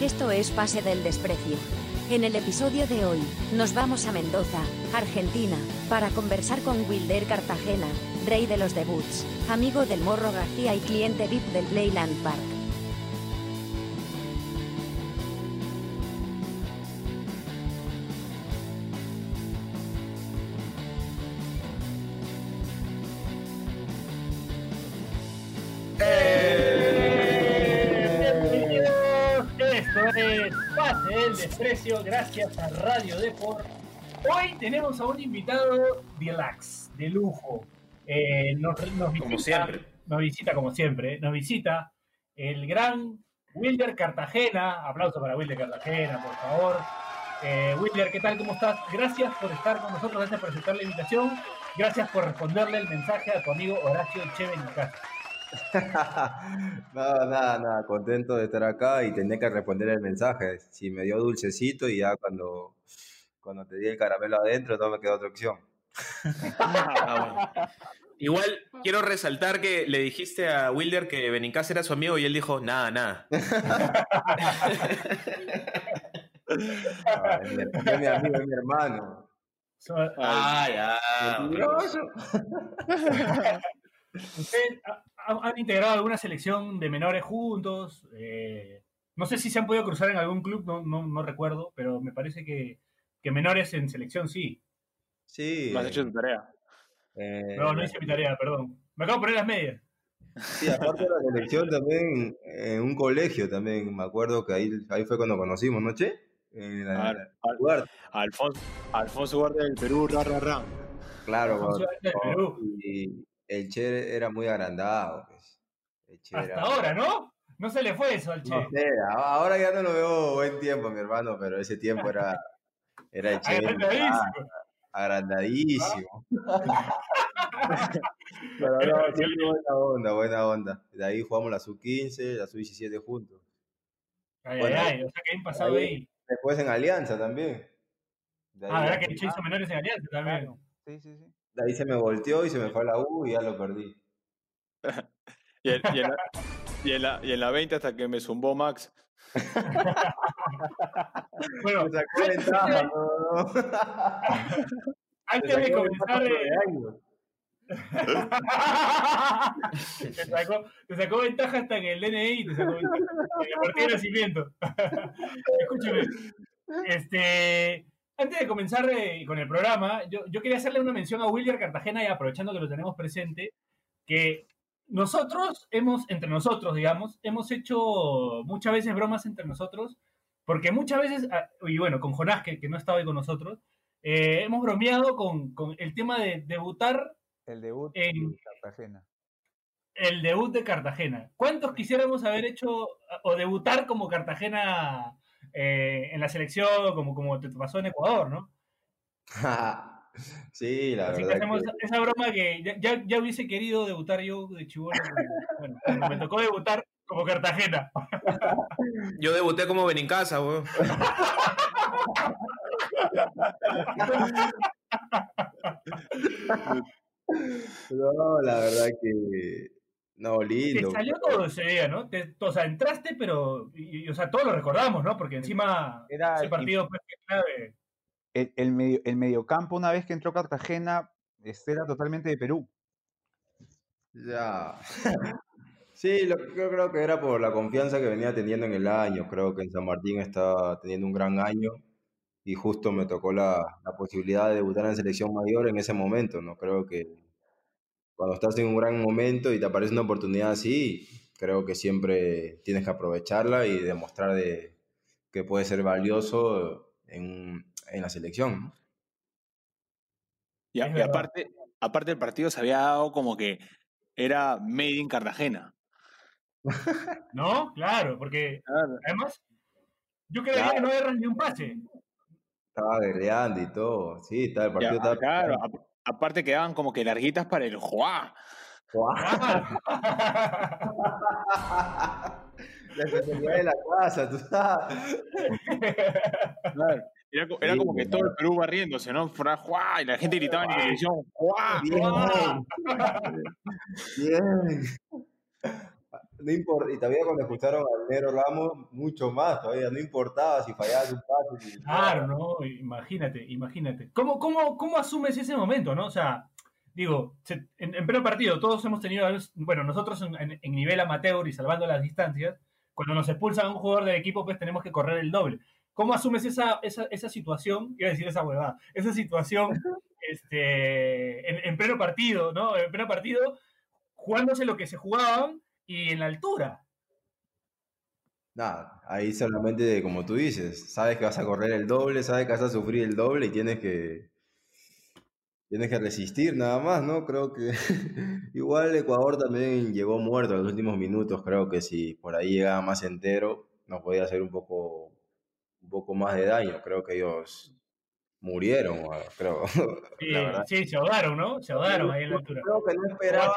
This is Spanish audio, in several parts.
Esto es Pase del Desprecio. En el episodio de hoy, nos vamos a Mendoza, Argentina, para conversar con Wilder Cartagena, rey de los debuts, amigo del Morro García y cliente VIP del Playland Park. Desprecio, gracias a Radio Deport. Hoy tenemos a un invitado deluxe, de lujo. Eh, nos, nos visita, Como siempre. Nos visita, como siempre, nos visita el gran Wilder Cartagena. Aplauso para Wilder Cartagena, por favor. Eh, Wilder, ¿qué tal? ¿Cómo estás? Gracias por estar con nosotros, gracias por aceptar la invitación. Gracias por responderle el mensaje a tu amigo Horacio Chevenicasa. nada, nada, nada, contento de estar acá y tenía que responder el mensaje. Si me dio dulcecito y ya cuando, cuando te di el caramelo adentro no me quedó otra opción. Ah, bueno. Igual quiero resaltar que le dijiste a Wilder que Benincasa era su amigo y él dijo, nada, nada. Ay, es mi- amigo, es mi hermano. Ah, ya. Mentiroso. ¿Ustedes ha- ha- han integrado alguna selección de menores juntos? Eh, no sé si se han podido cruzar en algún club, no, no, no recuerdo, pero me parece que, que menores en selección sí. Sí. No has hecho tu tarea. eh, No, no hice mi tarea, perdón. Me acabo de poner las medias. Sí, aparte de la selección también, en un colegio también, me acuerdo que ahí, ahí fue cuando conocimos, ¿no, Che? En la- Claro. Al- Ugarte. Alfonso, Alfonso Ugarte del Perú, ra, ra, ra. Claro, Alfonso Ugarte del Perú. y el Che era muy agrandado. Pues. El Che Hasta era- ahora, ¿no? No se le fue eso al Che. No sé, a- ahora ya no lo veo buen tiempo, mi hermano, pero ese tiempo era, era el Che Agrandadísimo. agrandadísimo. pero no, siempre buena onda, buena onda. De ahí jugamos la sub-15, la sub-17 juntos. Ay, Bueno, ay, ay, o sea que han pasado ahí- ahí. Después en Alianza también. Ah, ¿verdad que el Che hizo menores en Alianza también? Claro. Sí, sí, sí. De ahí se me volteó y se me fue a la U y ya lo perdí. Y, en- y en la, y, en la, y en la 20 hasta que me zumbó Max. Bueno, Me sacó ventaja, no, no, no. antes de sacó comenzar... eh, de te, sacó, te sacó ventaja hasta en el DNI, te sacó ventaja, en la partida de nacimiento. Escúchame, este, antes de comenzar eh, con el programa, yo, yo quería hacerle una mención a William Cartagena y aprovechando que lo tenemos presente, que nosotros hemos, entre nosotros, digamos, hemos hecho muchas veces bromas entre nosotros, porque muchas veces, ah, y bueno, con Jonás, que, que no está hoy con nosotros, eh, hemos bromeado con, con el tema de debutar El debut En- de Cartagena. el debut de Cartagena. ¿Cuántos quisiéramos haber hecho o debutar como Cartagena eh, en la selección, como, como te pasó en Ecuador, ¿no? sí, la Así que verdad. hacemos que- esa, broma que ya, ya, ya hubiese querido debutar yo de chivolo. Bueno, me tocó debutar como Cartagena. Yo debuté como Benincasa, weón. No, la verdad que. No, Te lindo. salió todo ese día, ¿no? Te- o sea, entraste, pero, y- y, o sea, todos lo recordamos, ¿no? Porque encima Era ese el- partido fue clave. El, el, medio, el mediocampo, una vez que entró Cartagena, este era totalmente de Perú. Ya. Sí, lo, yo creo que era por la confianza que venía teniendo en el año. Creo que en San Martín estaba teniendo un gran año y justo me tocó la, la posibilidad de debutar en selección mayor en ese momento, ¿no? Creo que cuando estás en un gran momento y te aparece una oportunidad así, creo que siempre tienes que aprovecharla y demostrar de, que puede ser valioso en, en la selección, ¿no? Y, a- aparte, aparte el partido se había dado como que era made in Cartagena. ¿No? Claro, porque además, yo creía Claro. que no erras ni un pase. Estaba guerreando y todo. Sí, estaba, el partido a- estaba... claro, aparte quedaban como que larguitas para el juá. La especialidad de la casa, tú sabes. Claro. Era, co- era Sí, como que todo el Perú barriéndose, ¿no? Juá, Y la gente gritaba en televisión, ¡juá! Bien. Bien. No importa, y todavía cuando escucharon al Nero Ramos, mucho más todavía, no importaba si fallabas un pase. si- Claro, ¿no? Imagínate, imagínate. ¿Cómo, cómo, cómo asumes ese momento, no? O sea, digo, en, en pleno partido todos hemos tenido, bueno, nosotros en, en- en nivel amateur y salvando las distancias, cuando nos expulsan a un jugador del equipo, pues tenemos que correr el doble. ¿Cómo asumes esa, esa, esa situación? Iba a decir esa huevada. Esa situación este, en, en pleno partido, ¿no? En pleno partido, jugándose lo que se jugaban y en la altura. Nada, ahí solamente, como tú dices, sabes que vas a correr el doble, sabes que vas a sufrir el doble y tienes que, tienes que resistir nada más, ¿no? Creo que igual Ecuador también llegó muerto en los últimos minutos, creo que si por ahí llegaba más entero, nos podía hacer un poco, un poco más de daño, creo que ellos murieron, creo. Sí, sí, se ahogaron, ¿no? Se ahogaron ahí en la altura. Creo que no esperaban,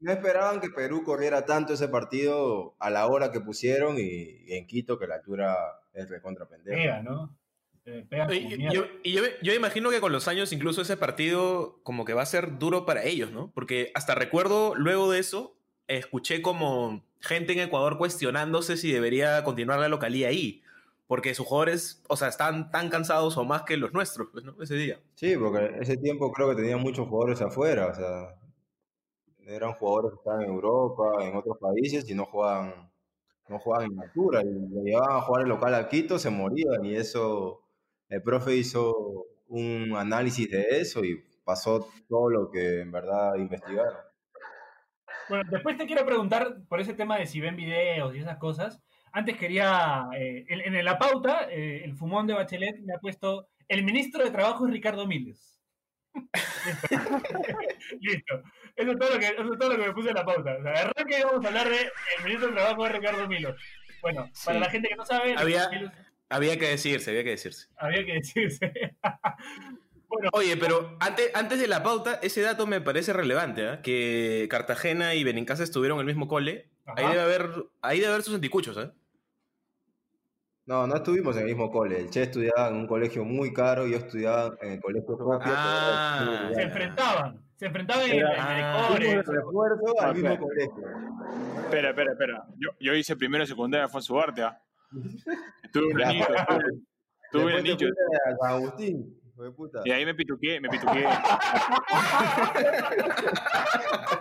no esperaban que Perú corriera tanto ese partido a la hora que pusieron y, y en Quito que la altura es recontra pendeja. pega, ¿no? Eh, Y, yo, y yo, yo imagino que con los años incluso ese partido como que va a ser duro para ellos, ¿no? Porque hasta recuerdo luego de eso, escuché como gente en Ecuador cuestionándose si debería continuar la localía ahí. Porque sus jugadores, o sea, están tan cansados o más que los nuestros, pues, ¿no? Ese día. Sí, porque ese tiempo creo que tenían muchos jugadores afuera, o sea, eran jugadores que estaban en Europa, en otros países y no jugaban, no jugaban en altura, y lo llevaban a jugar el local a Quito, se morían y eso, el profe hizo un análisis de eso y pasó todo lo que en verdad investigaron. Bueno, después te quiero preguntar por ese tema de si ven videos y esas cosas. Antes quería, eh, en, en la pauta, eh, el fumón de Bachelet me ha puesto, el ministro de Trabajo es Ricardo Miles. Listo. Eso es, todo lo que, eso es todo lo que me puse en la pauta. O sea, de arranque vamos a hablar de el ministro de Trabajo es Ricardo Miles. Bueno, para la gente que no sabe, Había- Había que decirse, había que decirse. había que decirse. bueno, Oye, pero antes, antes de la pauta, ese dato me parece relevante, ¿ah? Que Cartagena y Benincasa estuvieron en el mismo cole. Ahí debe haber, ahí debe haber sus anticuchos, ¿eh? No, no estuvimos en el mismo cole, el Che estudiaba en un colegio muy caro y yo estudiaba en el colegio propio. Ah, se enfrentaban. Se enfrentaban en, Era- en Ah. Fuimos de refuerzo al mismo colegio. Espera, espera, espera. Yo, yo hice primero secundaria en Alfonso Ugarte, ¿ah? Estuve un anillo, estuve, estuve un anillo. Agustín, puta. Y ahí me pituqué, me pituqué.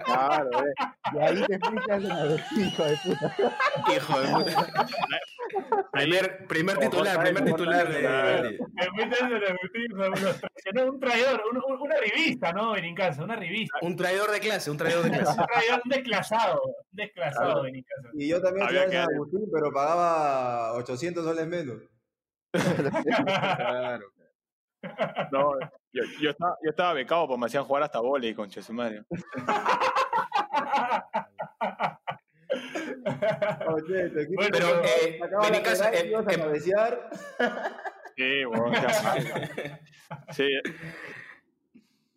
claro, eh. Y ahí te fuiste a San hijo de puta. Hijo de puta. primer, primer titular, primer titular de. La un traidor, un- un- una revista, ¿no? Benincasa, una revista. Un traidor de clase, un traidor de clase. Un traidor, un desclasado, un desclasado Claro. Benincasa. Y yo también que- San Agustín, pero pagaba 800 soles menos. Claro. No, yo, yo estaba, yo estaba becado porque me hacían jugar hasta volei, concha su madre. Oye, equipo Bueno, pero, eh, Benicasa, lateral y eh, ibas a eh, cabecear. Sí, casi. Sí.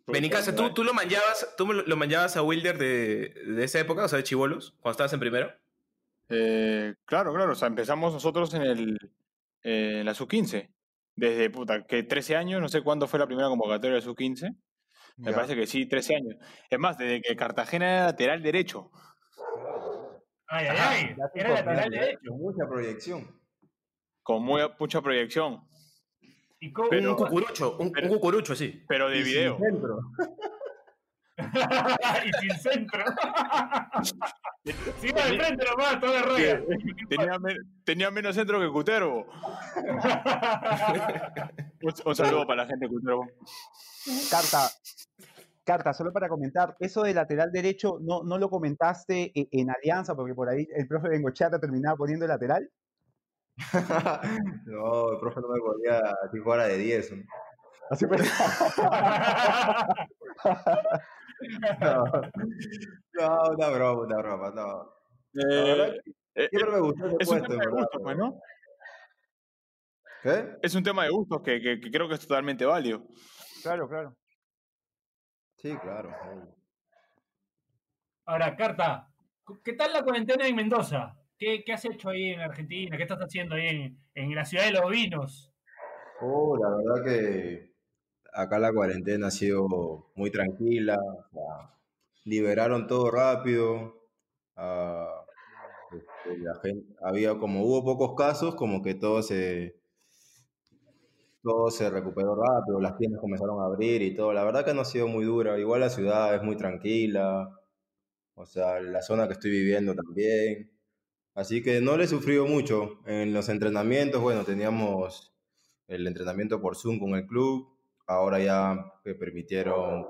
Benincasa, ¿tú, tú lo manjabas, tú lo manjabas a Wilder de, de esa época, o sea, de chivolos, cuando estabas en primero. Eh, claro, claro. O sea, empezamos nosotros en el eh, en la sub-15. Desde, puta, que 13 años, no sé cuándo fue la primera convocatoria de sub-15. Me Ya. parece que sí, 13 años. Es más, desde que Cartagena era lateral derecho. Ay, ay, ay. Era lateral derecho. Con mucha proyección. Con muy, mucha proyección. Y cómo- Pero- un cucurucho, un, un cucurucho, sí. Pero de Y sin video. y sin centro. De frente nomás, toda la raya. Tenía, me- tenía menos centro que Cutervo. Un, un saludo para la gente de Cutervo. Carta, Carta, solo para comentar, eso de lateral derecho no, no lo comentaste e- en Alianza, porque por ahí el profe Bengochata terminaba poniendo el lateral. no, el profe no me ponía si fuera de 10. ¿no? Así fue. No, no, una broma, una broma, no. La verdad Eh, que eh, siempre me gustó ese es un puesto, tema en de gustos, pues, ¿no? ¿Qué? Es un tema de gustos que, que- que creo que es totalmente válido. Claro, claro. Sí, claro. Ahora, Carta, ¿qué tal la cuarentena en Mendoza? ¿Qué, qué has hecho ahí en Argentina? ¿Qué estás haciendo ahí en, en la ciudad de los vinos? Oh, la verdad que acá la cuarentena ha sido muy tranquila. liberaron todo rápido. ah, gente, había como hubo pocos casos, como que todo se, todo se recuperó rápido, las tiendas comenzaron a abrir y todo. La verdad que no ha sido muy dura. Igual la ciudad es muy tranquila, o sea, la zona que estoy viviendo también. Así que no le he sufrido mucho. En los entrenamientos, bueno, teníamos el entrenamiento por Zoom con el club. Ahora ya me permitieron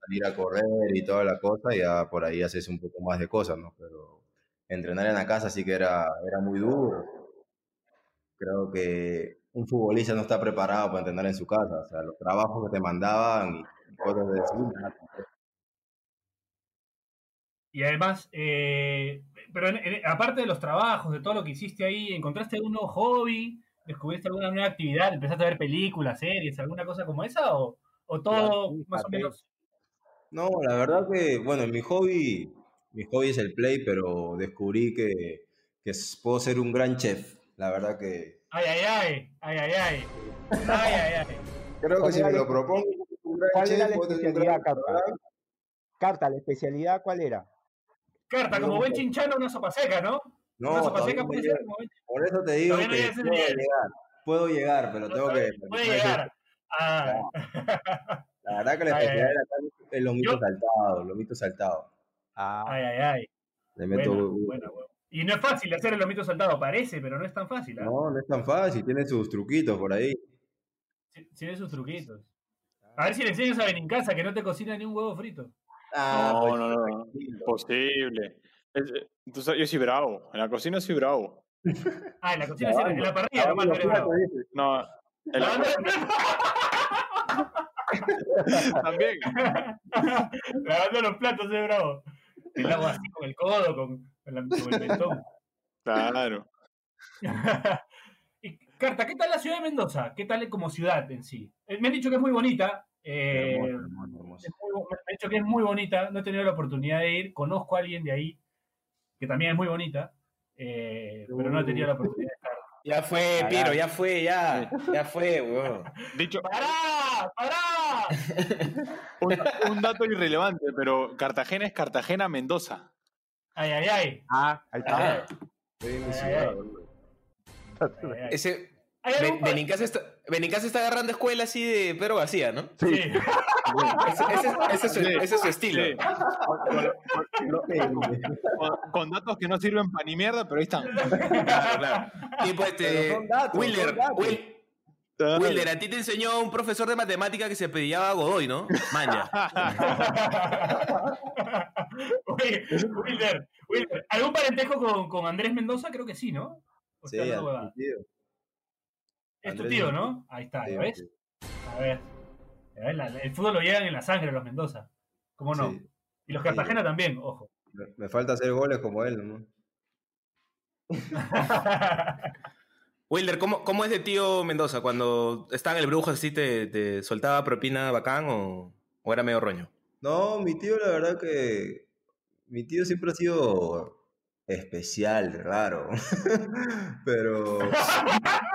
salir a correr y toda la cosa, ya por ahí haces un poco más de cosas, ¿no? Pero entrenar en la casa sí que era, era muy duro. Creo que un futbolista no está preparado para entrenar en su casa. O sea, los trabajos que te mandaban y cosas de Zoom, Y además, eh, pero aparte de los trabajos, de todo lo que hiciste ahí, ¿encontraste nuevo hobby? ¿Descubriste alguna nueva actividad? ¿Empezaste a ver películas, series, alguna cosa como esa? ¿O, o todo más o menos? No, la verdad que, bueno, mi hobby, mi hobby es el play, pero descubrí que, que puedo ser un gran chef. La verdad que Ay, ay, ay, ay, ay, ay. Ay, ay, ay. creo que ¿Cuál si era me la- lo propongo, un gran ¿Cuál era chef, la puedo tener un especialidad, gran Carta? Carta, ¿la especialidad cuál era? Carta, como buen chinchano, una sopa seca, ¿no? No, no puede ser Por eso te digo no que ese puedo llegar, puedo llegar, pero tengo que... Puede llegar. Ah. La verdad que la especialidad acá es lomito Yo- saltado, lomito saltado. Ah, Ay, ay, ay. Le meto... Buena. Y no es fácil hacer el lomito saltado, parece, pero no es tan fácil. ¿ah? No, no es tan fácil, tiene sus truquitos por ahí. Sí- Tiene sus truquitos. A ver si le enseñas a Benincasa que no te cocina ni un huevo frito. Ah, No, pues, no, no. Imposible. Es- eh, tú sabes, yo soy bravo. En la cocina soy bravo. Ah, en la cocina, sí, en la parrilla, nomás no los eres bravo. No, en la- también. Lavando los platos, es bravo. El agua así con el codo, con, con la- con el mentón. Claro. y, Carta, ¿qué tal la ciudad de Mendoza? ¿Qué tal como ciudad en sí? Eh, Me han dicho que es muy bonita. eh, Hermoso, hermoso, hermoso. es muy bo- me han dicho que es muy bonita. No he tenido la oportunidad de ir. Conozco a alguien de ahí que también es muy bonita, eh, pero no he tenido la oportunidad de estar. Ya fue, Pará. Piero, ya fue, ya. Ya fue, weón. Dicho, ¡Pará! ¡Pará! un, un dato irrelevante, pero Cartagena es Cartagena-Mendoza. Ay, ay, ay. ah, ahí está. Ah, ese. ¿Hay Ben- algún pa- Benincasa está, Benincasa está agarrando escuela así de Pedro García, ¿no? Sí. Ese, ese- ese es, su, ese es su estilo. Sí. Con, con datos que no sirven para ni mierda, pero ahí están. Claro, claro. Tipo este. datos, Wilder, Wilder, a ti te enseñó un profesor de matemática que se pedía Godoy, ¿no? Maña. Oye, Wilder, Wilder, ¿algún parentesco con, con Andrés Mendoza? Creo que sí, ¿no? O Sí, no, es tu tío, Mendoza. ¿no? Ahí está, Sí, ¿lo ves? A ver. A ver, la- el fútbol lo llevan en la sangre los Mendoza. ¿Cómo no? Sí. Y los Sí. Cartagena también, ojo. Me, me falta hacer goles como él, ¿no? Wilder, ¿cómo, ¿cómo es de tío Mendoza? Cuando estaba en el brujo así, te, te soltaba propina bacán o, o era medio roño? No, mi tío, la verdad que. Mi tío siempre ha sido especial, raro. Pero.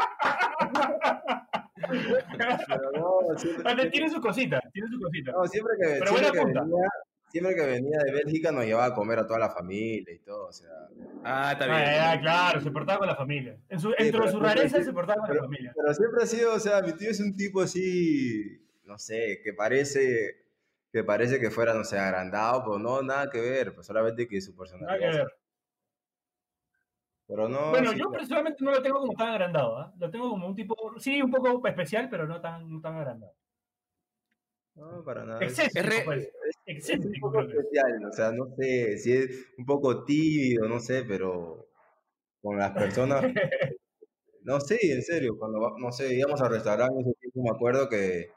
siempre, tiene su cosita, tiene su cosita. no, siempre que, Pero siempre buena que punta. venía, siempre que venía de Bélgica nos llevaba a comer a toda la familia y todo, o sea. Ah, está bien. Ah, claro, se portaba con la familia. En su, dentro pero de su rareza sí, se portaba con la familia. Pero siempre ha sido, o sea, mi tío es un tipo así, no sé, que parece que parece que fuera, no sé, agrandado, pero no, nada que ver, pues solamente que su Nada que personalidad. ver. Pero no, Bueno, sí, yo personalmente no lo tengo como tan agrandado, ¿ah? Lo tengo como un tipo, sí, un poco especial, pero no tan, no tan agrandado. no, para nada. Es, Excéntrico, re- pues. es un Excéntrico, poco es. especial, o sea, no sé, si es un poco tímido, no sé, pero con las personas, no sé, en serio, cuando, va- no sé, íbamos al restaurante, ese tiempo me acuerdo que,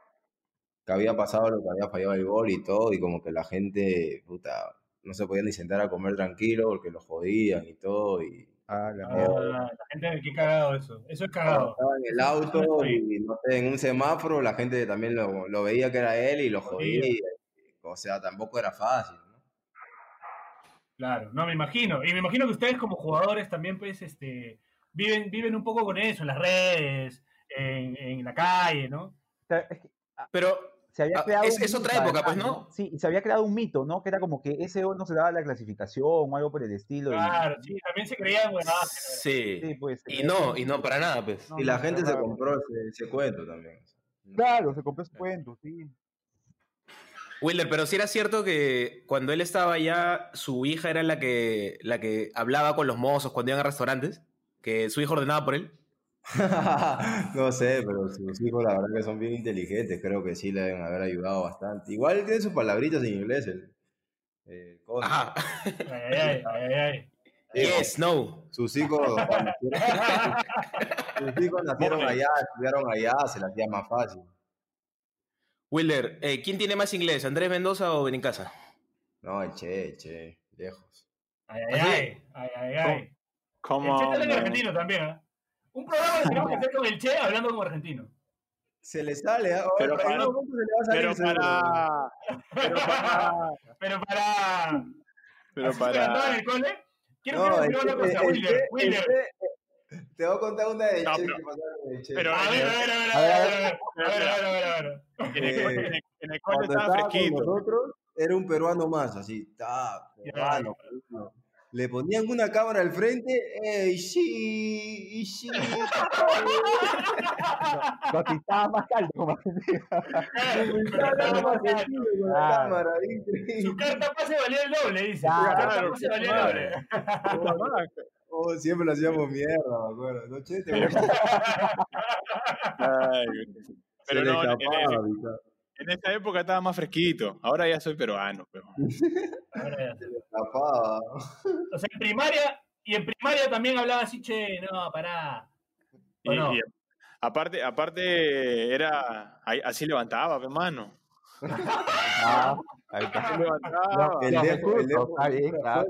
que había pasado lo que había fallado el gol y todo, y como que la gente, puta, no se podía ni sentar a comer tranquilo porque lo jodían y todo, y Ah, la Ah, mierda. la gente, qué cagado eso. Eso es cagado. estaba en el auto y no sé, en un semáforo, la gente también lo, lo veía que era él y lo Jodía. o sea, tampoco era fácil, ¿no? Claro, no, me imagino. Y me imagino que ustedes como jugadores también, pues, este, viven, viven un poco con eso, en las redes, en, en la calle, ¿no? Pero, se había Ah, creado es- otra época, pues, ¿no? Sí, y se había creado un mito, ¿no? Que era como que ese gol no se daba la clasificación o algo por el estilo. y- Claro, sí, también se creían buenas. Sí. sí, pues, Y creía no, que- y no, para nada, pues. no, Y la no, gente se compró ese, ese cuento también. Claro, se compró su cuento, sí. Wilder, pero si era cierto que cuando él estaba allá, su hija era la que, la que hablaba con los mozos cuando iban a restaurantes, que su hijo ordenaba por él. no sé, pero sus hijos la verdad que son bien inteligentes, creo que sí le deben haber ayudado bastante. Igual tiene sus palabritas en inglés el, el. Ajá. Ay, ay, ay, ay. Yes, no. Sus hijos, sus hijos nacieron allá, estudiaron allá, se las hacía más fácil. Wilder, eh, ¿quién tiene más inglés, Andrés Mendoza o Benincasa? No, el Che, el Che, lejos. Ay, ay, ay, ay, ay, ay. El Como. Che también es argentino también, ¿ah? Un programa que tenemos que hacer con el Che hablando como argentino. Se le sale, ¿eh? pero, para, se le va a salir, pero, para, pero para. Pero para. Pero para. en el cole? Quiero no, decir una cosa, Willer. Eh, te voy a contar una de no, che, pero, de che. pero a ver, a ver, a ver, a ver, a ver, a ver, a ver. En el, eh, en el cole estaba fresquito. Era un peruano más, así, está, peruano. peruano. Le ponían una cámara al frente, ¡ey, sí! ¡Y sí! Lo que estaba más caldo, como Estaba más cámara, Su carta pase valía el doble, dice. Su carta pase valía el doble. Oh, siempre lo hacíamos mierda, me acuerdo. No, che, te Ay, Se Pero le no, en, esa época estaba más fresquito. Ahora ya soy peruano. Pero... Ahora ya. Se le escapaba. O sea, en primaria, y en primaria también hablaba así, che, no, pará. ¿O Y, no? y aparte, aparte era. Así levantaba, hermano. Ah, ahí está. Así levantaba. El Los dejo, el recursos, dejo. está bien, claro.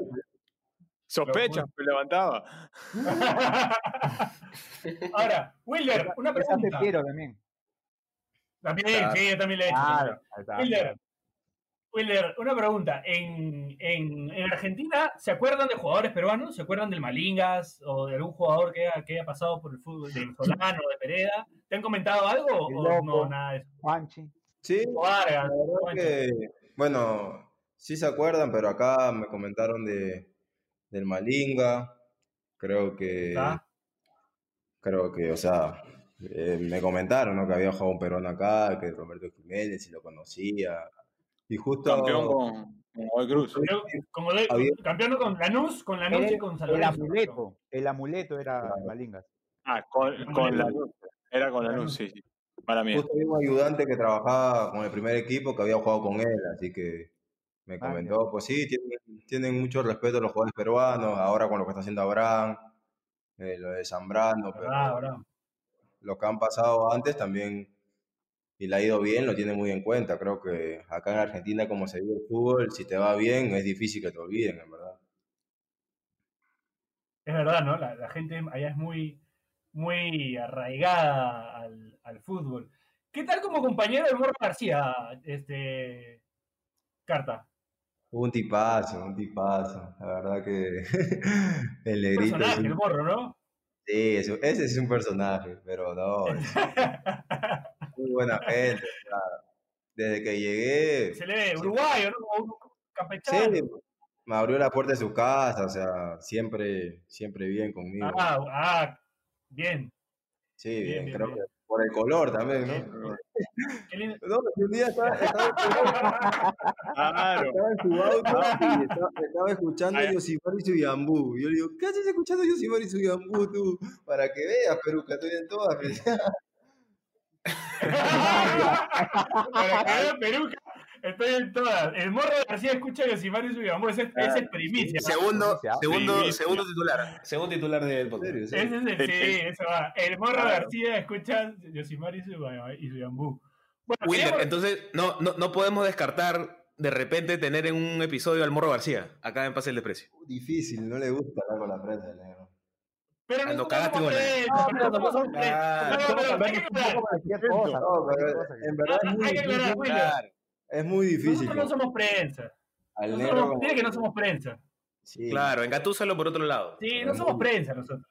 Sospechas, pero levantaba. Ahora, Wilder, una pregunta. te quiero también. También, Claro. sí, yo también le he hecho. Claro, ahí está. Wilder, Wilder, una pregunta. ¿En, en, en Argentina se acuerdan de jugadores peruanos? ¿Se acuerdan del Malingas o de algún jugador que haya, que haya pasado por el fútbol de Solano, de Pereda? ¿Te han comentado algo o Loco. no, nada de eso? Juanchi. Sí, O Vargas, que, bueno, sí se acuerdan, pero acá me comentaron de, del Malinga. Creo que, ¿Ah? creo que, o sea, eh, me comentaron, ¿no? Que había jugado un peruano acá, que Roberto Jiménez, y lo conocía. Y justo, Campeón con, con Godoy Cruz. De, Había- campeón con Lanús, con Lanús y El, con San el amuleto. El amuleto era Claro. Malingas. Ah, con, con la luz. Era con la luz, sí, sí. Para mí. justo había un ayudante que trabajaba con el primer equipo que había jugado con él, así que me Ah, comentó, pues sí, tienen, tienen mucho respeto los jugadores peruanos, ahora con lo que está haciendo Abraham, eh, lo de Zambrano, pero... Ah, bravo. Los que han pasado antes también y le ha ido bien, lo tiene muy en cuenta. Creo que acá en Argentina, como se vive el fútbol, si te va bien, es difícil que te olviden, en verdad. Es verdad, ¿no? La, la gente allá es muy, muy arraigada al, al fútbol. ¿Qué tal como compañero de Morro García, este Carta? Un tipazo, un tipazo. La verdad que el negrito es personaje, el Morro, ¿no? Sí, ese es un personaje, pero no, muy buena gente. o sea, desde que llegué, Se le ve uruguayo, ¿no? Como un campechano. sí, me abrió la puerta de su casa, o sea, siempre, siempre bien conmigo. Ah, ah, bien. Sí, bien, bien, bien, creo bien. que por el color también, ¿no? bien. Qué lindo. No, un día estaba, estaba en su- Claro. estaba en su auto y estaba, estaba escuchando Ay. Yosimar y Suyambú. Yo le digo, ¿qué haces escuchando Yosimar y Suyambú tú? Para que veas, Peruca, estoy en todas. Para que Peruca, estoy en todas. El Morro García escucha a Yosimar y su Ese, es- ese es primicia. Segundo, Sí, sí, segundo, sí. segundo titular. Segundo titular del ¿En podcast. serio? Ese es el, sí, eso va. El Morro Claro. García escucha Yosimar y su, y su Yambú. Bueno, Wilder, entonces no, no, no podemos descartar de repente tener en un episodio al Morro García, acá en Pase el Desprecio. Difícil, no le gusta hablar con la prensa, el negro. pero Ah, no cagaste con prensa, No, pero. No, hay que un aclarar. que- en verdad es muy Hay que aclarar. Es muy difícil. Nosotros no somos prensa. Al negro somos- como- Dile que no somos prensa. Sí, Claro, engatúzalo por otro lado. Sí, no somos prensa nosotros.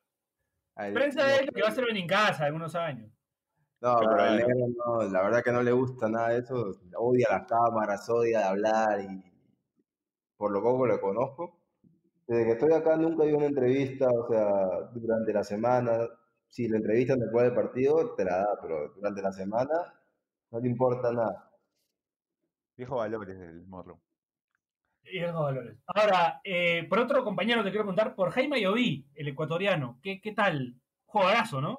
al- Prensa es lo que va a ser en casa en unos años. No, pero Claro. el negro no, la verdad que no le gusta nada de eso. Odia las cámaras, odia de hablar y por lo poco lo conozco. Desde que estoy acá nunca dio una entrevista, o sea, durante la semana. Si la entrevista después del partido, te la da, pero durante la semana no le importa nada. Viejo valores del morro. Esos valores. Ahora, eh, por otro compañero te quiero preguntar por Jaime Ayoví, el ecuatoriano. ¿Qué, qué tal? Jugadorazo, ¿no?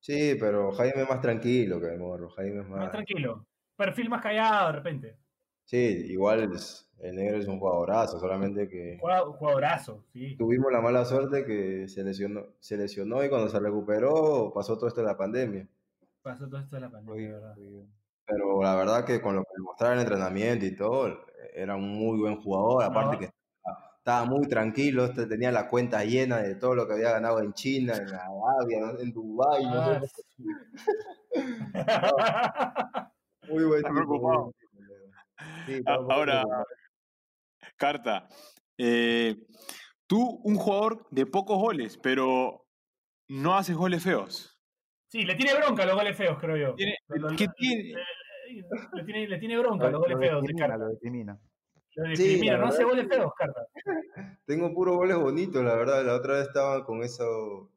Sí, pero Jaime es más tranquilo que el morro. Jaime es Más más. tranquilo. Perfil más callado de repente. Sí, igual es- el negro es un jugadorazo, solamente que Jugado- Jugadorazo, sí. tuvimos la mala suerte que se lesionó, se lesionó y cuando se recuperó pasó todo esto de la pandemia. Pasó todo esto de la pandemia, ¿verdad? Pero la verdad que con lo que mostraba en el entrenamiento y todo, era un muy buen jugador. Aparte No. que estaba, estaba muy tranquilo, este tenía la cuenta llena de todo lo que había ganado en China, en Arabia, en Dubái. no Ah. Muy buen tipo. Sí, Ahora. Carta, eh, tú, un jugador de pocos goles, pero no haces goles feos. Sí, le tiene bronca a los goles feos, creo yo. Tiene- Lo- lo- ¿qué lo- tiene? eh, Le tiene, le tiene bronca a los Lo, goles lo feos discrimina, lo discrimina. Lo discrimina, no hace goles feos, Carta. Tengo puros goles bonitos, la verdad. La otra vez estaban con eso,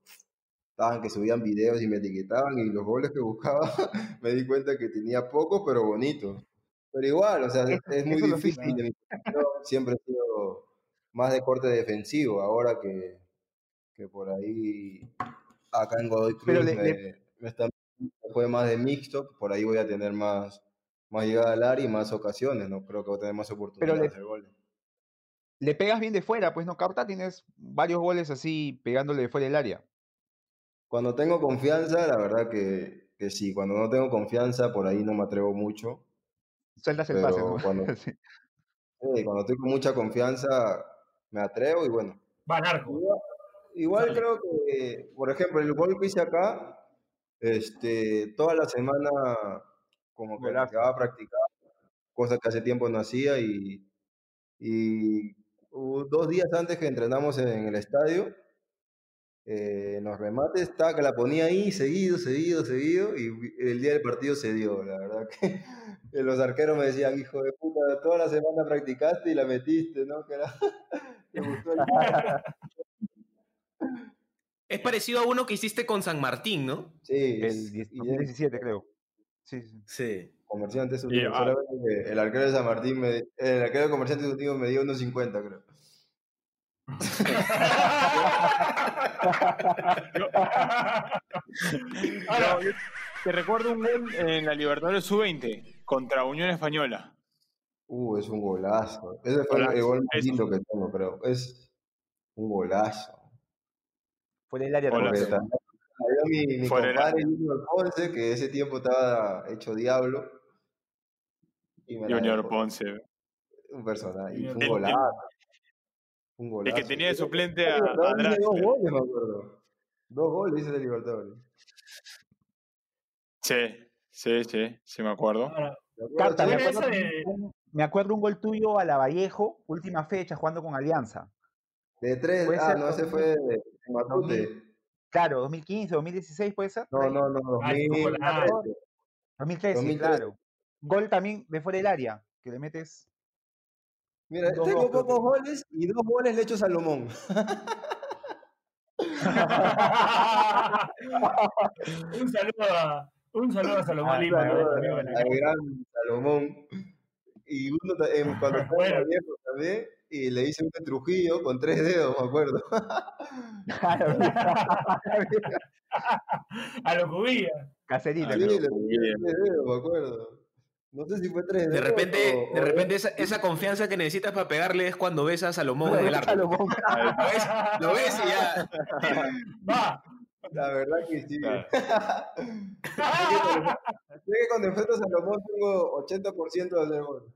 estaban que subían videos y me etiquetaban y los goles que buscaba me di cuenta que tenía pocos pero bonitos. Pero igual, o sea, es, muy difícil. fijo, de mi siempre he sido más de corte defensivo. Ahora que, que por ahí acá en Godoy Cruz Pero le- me, le- fue más de mixto, por ahí voy a tener más, más llegada al área y más ocasiones, ¿no? Creo que voy a tener más oportunidades le- de hacer goles. Le pegas bien de fuera, pues no, Carta, tienes varios goles así pegándole de fuera del área. Cuando tengo confianza, la verdad que, que sí. Cuando no tengo confianza, por ahí no me atrevo mucho. Sueltas el pase, ¿no? cuando- Sí. Sí, cuando estoy con mucha confianza, me atrevo y bueno. Va al arco. Igual, igual creo que, por ejemplo, el gol que hice acá, este, toda la semana como que Golazo. quedaba a practicar, cosa que hace tiempo no hacía y, y dos días antes que entrenamos en el estadio, eh, en los remates, estaba que la ponía ahí seguido, seguido, seguido, y el día del partido se dio, la verdad que los arqueros me decían, hijo de puta, toda la semana practicaste y la metiste, ¿no? Que era, te gustó el Es parecido a uno que hiciste con San Martín, ¿no? Sí, El 10 y 2017, creo. Sí, sí. Y, Unidos, ah, el arquero de San Martín, me, el arquero de Comerciantes Unidos me dio unos 50, creo. Ahora, te recuerdo un gol en la Libertadores Sub-20 contra Unión Española. Uh, es un golazo. Ese fue el- gol más lindo que tengo, pero es un golazo. Fuera del área Golazo. Porque también. también había mi, mi compadre Junior Ponce, que ese tiempo estaba hecho diablo. Y me la Junior dejó. Ponce. Un personaje. Y fue El- un el- golazo. Un El golazo. que tenía de suplente a, a dos goles, me acuerdo. Dos goles hizo de Libertadores. Sí, sí, sí, sí me acuerdo. ahora, ¿Te acuerdas, Carta, me acuerdo, me acuerdo un gol tuyo a la Vallejo, última fecha, jugando con Alianza. De tres, ah, no, ese 2000, fue de Matute. 2000. Claro, 2015, 2016 puede ser. No, no, no, Ah, ese fue 2013. golazo. 2013, 2013. claro. Gol también de fuera del área, que le metes. Mira, Dos tengo pocos goles y dos goles le a Salomón. un saludo a, un saludo a Salomón Ah, Lima. gran Salomón. Y uno en- cuando estaba Bueno. en viejo también, y le hice un de Trujillo con tres dedos, me acuerdo. a lo cubía. Caserita. Ah, Sí, tres dedos, me acuerdo. No sé si fue tres De dedos. repente, o- de o- repente esa, esa confianza que necesitas para pegarle es cuando ves a Salomón en el arco. Salomón. Lo ves, lo ves y ya. Va. La verdad que sí. Claro. sé que cuando enfrento a Salomón tengo 80% de gol.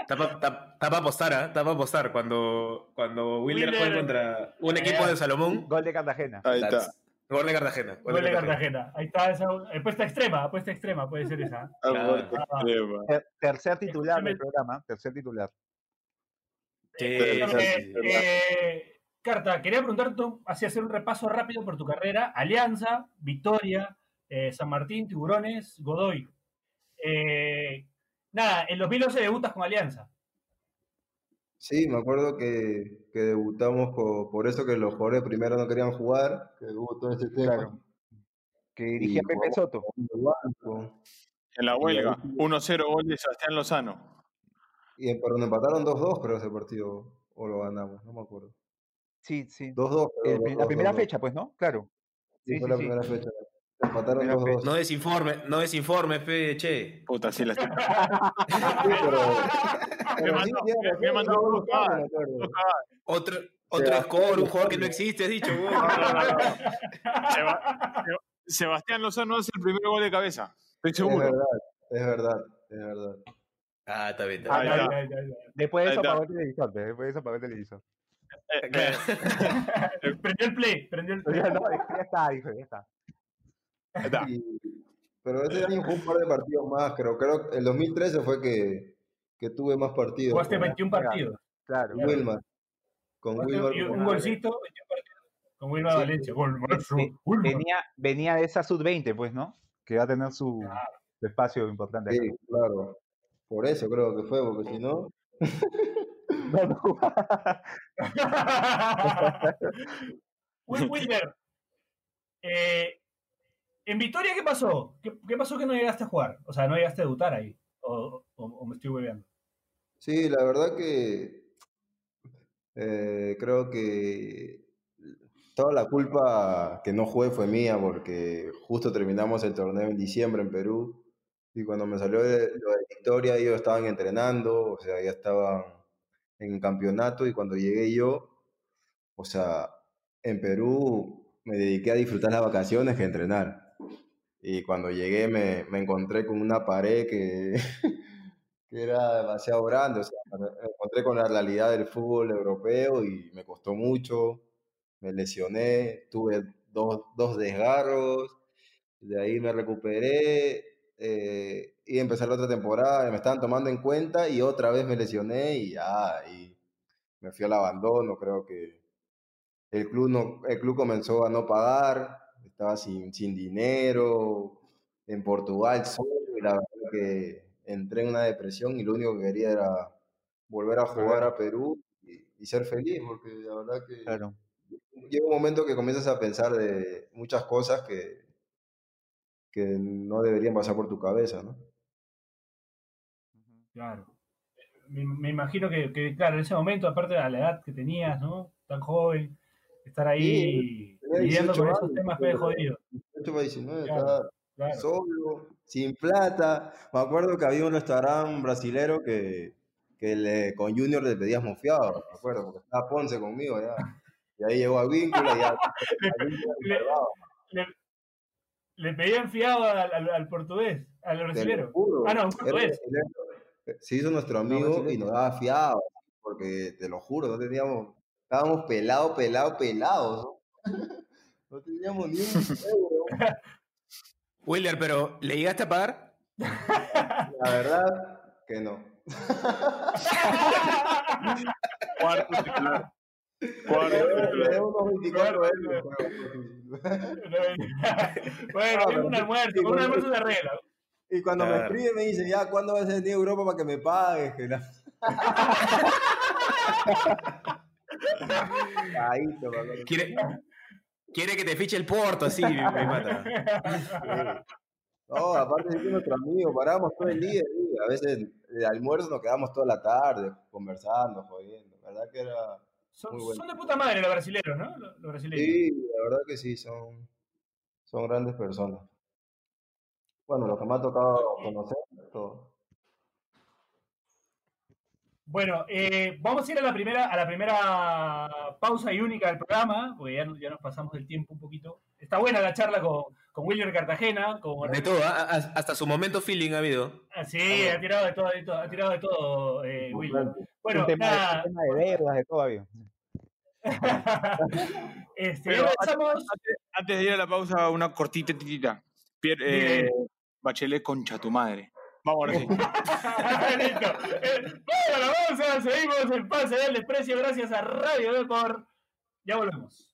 Está para apostar, ¿ah? Está para apostar. Cuando, cuando Wilder Wilder. juega contra un equipo de Salomón, Gol de Cartagena. Ahí está. that's- gol de Cartagena. Gol de Cartagena. Ahí está esa apuesta extrema, apuesta extrema puede ser esa. Claro. Ah. Extrema. Ter- tercer titular del programa, tercer titular. Sí, sí, sí. eh, Carta, quería preguntarte, así hacer un repaso rápido por tu carrera. Alianza, Victoria, eh, San Martín, Tiburones, Godoy. Eh, nada, en 2011 debutas con Alianza. Sí, me acuerdo que, que debutamos por, por eso que los jugadores primero no querían jugar, que hubo todo ese tema. Claro. Que dirigía Y Pepe Soto. En la huelga. 1-0 gol de Sebastián Lozano. Y pero nos empataron 2-2, creo, ese partido. O lo ganamos, no me acuerdo. Sí, sí. 2-2. creo, El pri- 2-2, la primera 2-2. fecha, pues, ¿no? Claro. Sí, Sí, fue sí, la sí. primera fecha. Empataron Primera 2-2. No desinforme, no desinforme, pe, che. Puta, sí, la Sí, pero. Me mandó, dos los dos cagadas. Otro, otro score, un jugador que no existe, has dicho. No, no, no, no. Seba- Seba- Sebastián Lozano hace el primer gol de cabeza. Estoy Es seguro. verdad, es verdad, es verdad. Ah, está bien, está bien. Después de eso apagó el televisor, después de eso apagó el televisor. Eh, Claro. eh, Prendió el play, prendió el play. Ya, no, ya está, dijo, ya está. ahí está. Y- pero ese año jugó un par de partidos más, creo. Creo que el 2013 fue que, que tuve más partidos. Jugaste con, 21 partidos. Claro. con Wilmar. Con Wilmar. y un como- golcito, 21 partidos. Con Wilma Sí. Valencia. Golmazo, Ve- Wilma. Venía, venía de esa sub-20, pues, ¿no? Que va a tener su, espacio importante. acá. Sí, claro. Por eso creo que fue, porque si no. No. Will Wilmer, eh, ¿en Victoria qué pasó? ¿Qué, pasó que no llegaste a jugar? O sea, no llegaste a debutar ahí. ¿O, me estoy hueveando? Sí, la verdad que eh, creo que toda la culpa que no jugué fue mía porque justo terminamos el torneo en diciembre en Perú y cuando me salió lo de Victoria ellos estaban entrenando, o sea, ya estaban en campeonato y cuando llegué yo, o sea, en Perú me dediqué a disfrutar las vacaciones que entrenar. Y cuando llegué me, me encontré con una pared que, que era demasiado grande, o sea, me encontré con la realidad del fútbol europeo y me costó mucho, me lesioné, tuve dos, dos desgarros, de ahí me recuperé eh, y empecé la otra temporada, me estaban tomando en cuenta y otra vez me lesioné y ya, y me fui al abandono, creo que el club, no, el club comenzó a no pagar, estaba sin, sin dinero, en Portugal solo, y la verdad que entré en una depresión y lo único que quería era volver a jugar a Perú y, y ser feliz, porque la verdad que Claro. llega un momento que comienzas a pensar de muchas cosas que, que no deberían pasar por tu cabeza, ¿no? Claro. Me, me imagino que, que, claro, en ese momento, aparte de la edad que tenías, ¿no? Tan joven, estar ahí tenía lidiando 18 con esos años, temas fue jodido. 18 para 19, Claro, estaba Claro. solo, sin plata. Me acuerdo que había un restaurante brasilero que, que le, con Junior le pedíamos fiado, me acuerdo, porque estaba Ponce conmigo ya. Y ahí llegó a Víncula y ya. Le- Le, le pedían fiado al, al- al portugués, al brasilero. juro. Ah, no, un portugués. Se hizo nuestro amigo y nos daba fiado, porque te lo juro, no teníamos, estábamos pelados, pelados, pelados. ¿no? No teníamos ni un euro. Wilder, pero ¿le llegaste a pagar? La verdad que no. Cuarto titular. Bueno, un almuerzo, y un cuando- almuerzo de regla. Y cuando me escribe me dice, ya, ¿cuándo vas a venir a Europa para que me pagues? Que la- Caíto. ¿Quiere, quiere que te fiche el Porto, así, mi, mi pata. No, aparte es nuestro amigo, paramos todo el día, y a veces de almuerzo nos quedamos toda la tarde conversando, jodiendo. Verdad que era... Son, Muy bueno. son de puta madre los brasileños, ¿no? Los, los brasileños. Sí, la verdad que sí, son, son grandes personas. Bueno, los que me ha tocado conocer, todo. Bueno, eh, vamos a ir a la primera, a la primera pausa y única del programa, porque ya, ya nos pasamos del tiempo un poquito. Está buena la charla con, con William Cartagena, con De todo, ¿ah? A- hasta su momento feeling ha habido. Ah, sí, ha tirado de todo, de todo, ha tirado de todo, eh, William. Bueno, un, tema de, nada, un tema de deudas, de todo había. este, empezamos. Antes de ir a la pausa, una cortita, titita. Pier- eh, Bachelet, concha tu madre. Vamos ahora sí. Listo. Eh, Bueno, la pausa, seguimos el pase del desprecio gracias a Radio Depor. Ya volvemos.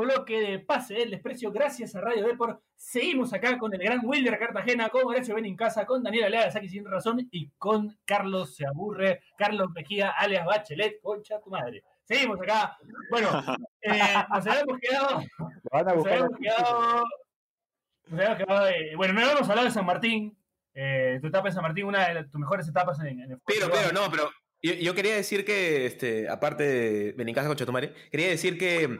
Segundo bloque de Pase del Desprecio, gracias a Radio Deport. Seguimos acá con el gran Wilder Cartagena, con Horacio Casa, con Daniela Leal, aquí sin razón, y con Carlos Se Aburre, Carlos Mejía, alias Bachelet, concha tu madre. Seguimos acá. Bueno, eh, nos habíamos quedado. Van a Nos habíamos quedado. Nos habíamos quedado de- bueno, no habíamos hablado de San Martín. eh, tu etapa en San Martín, una de las- tus mejores etapas en, en el Pero, fútbol. pero, no, pero yo, yo quería decir que, este, aparte de Benincasa con Chatumare, quería decir que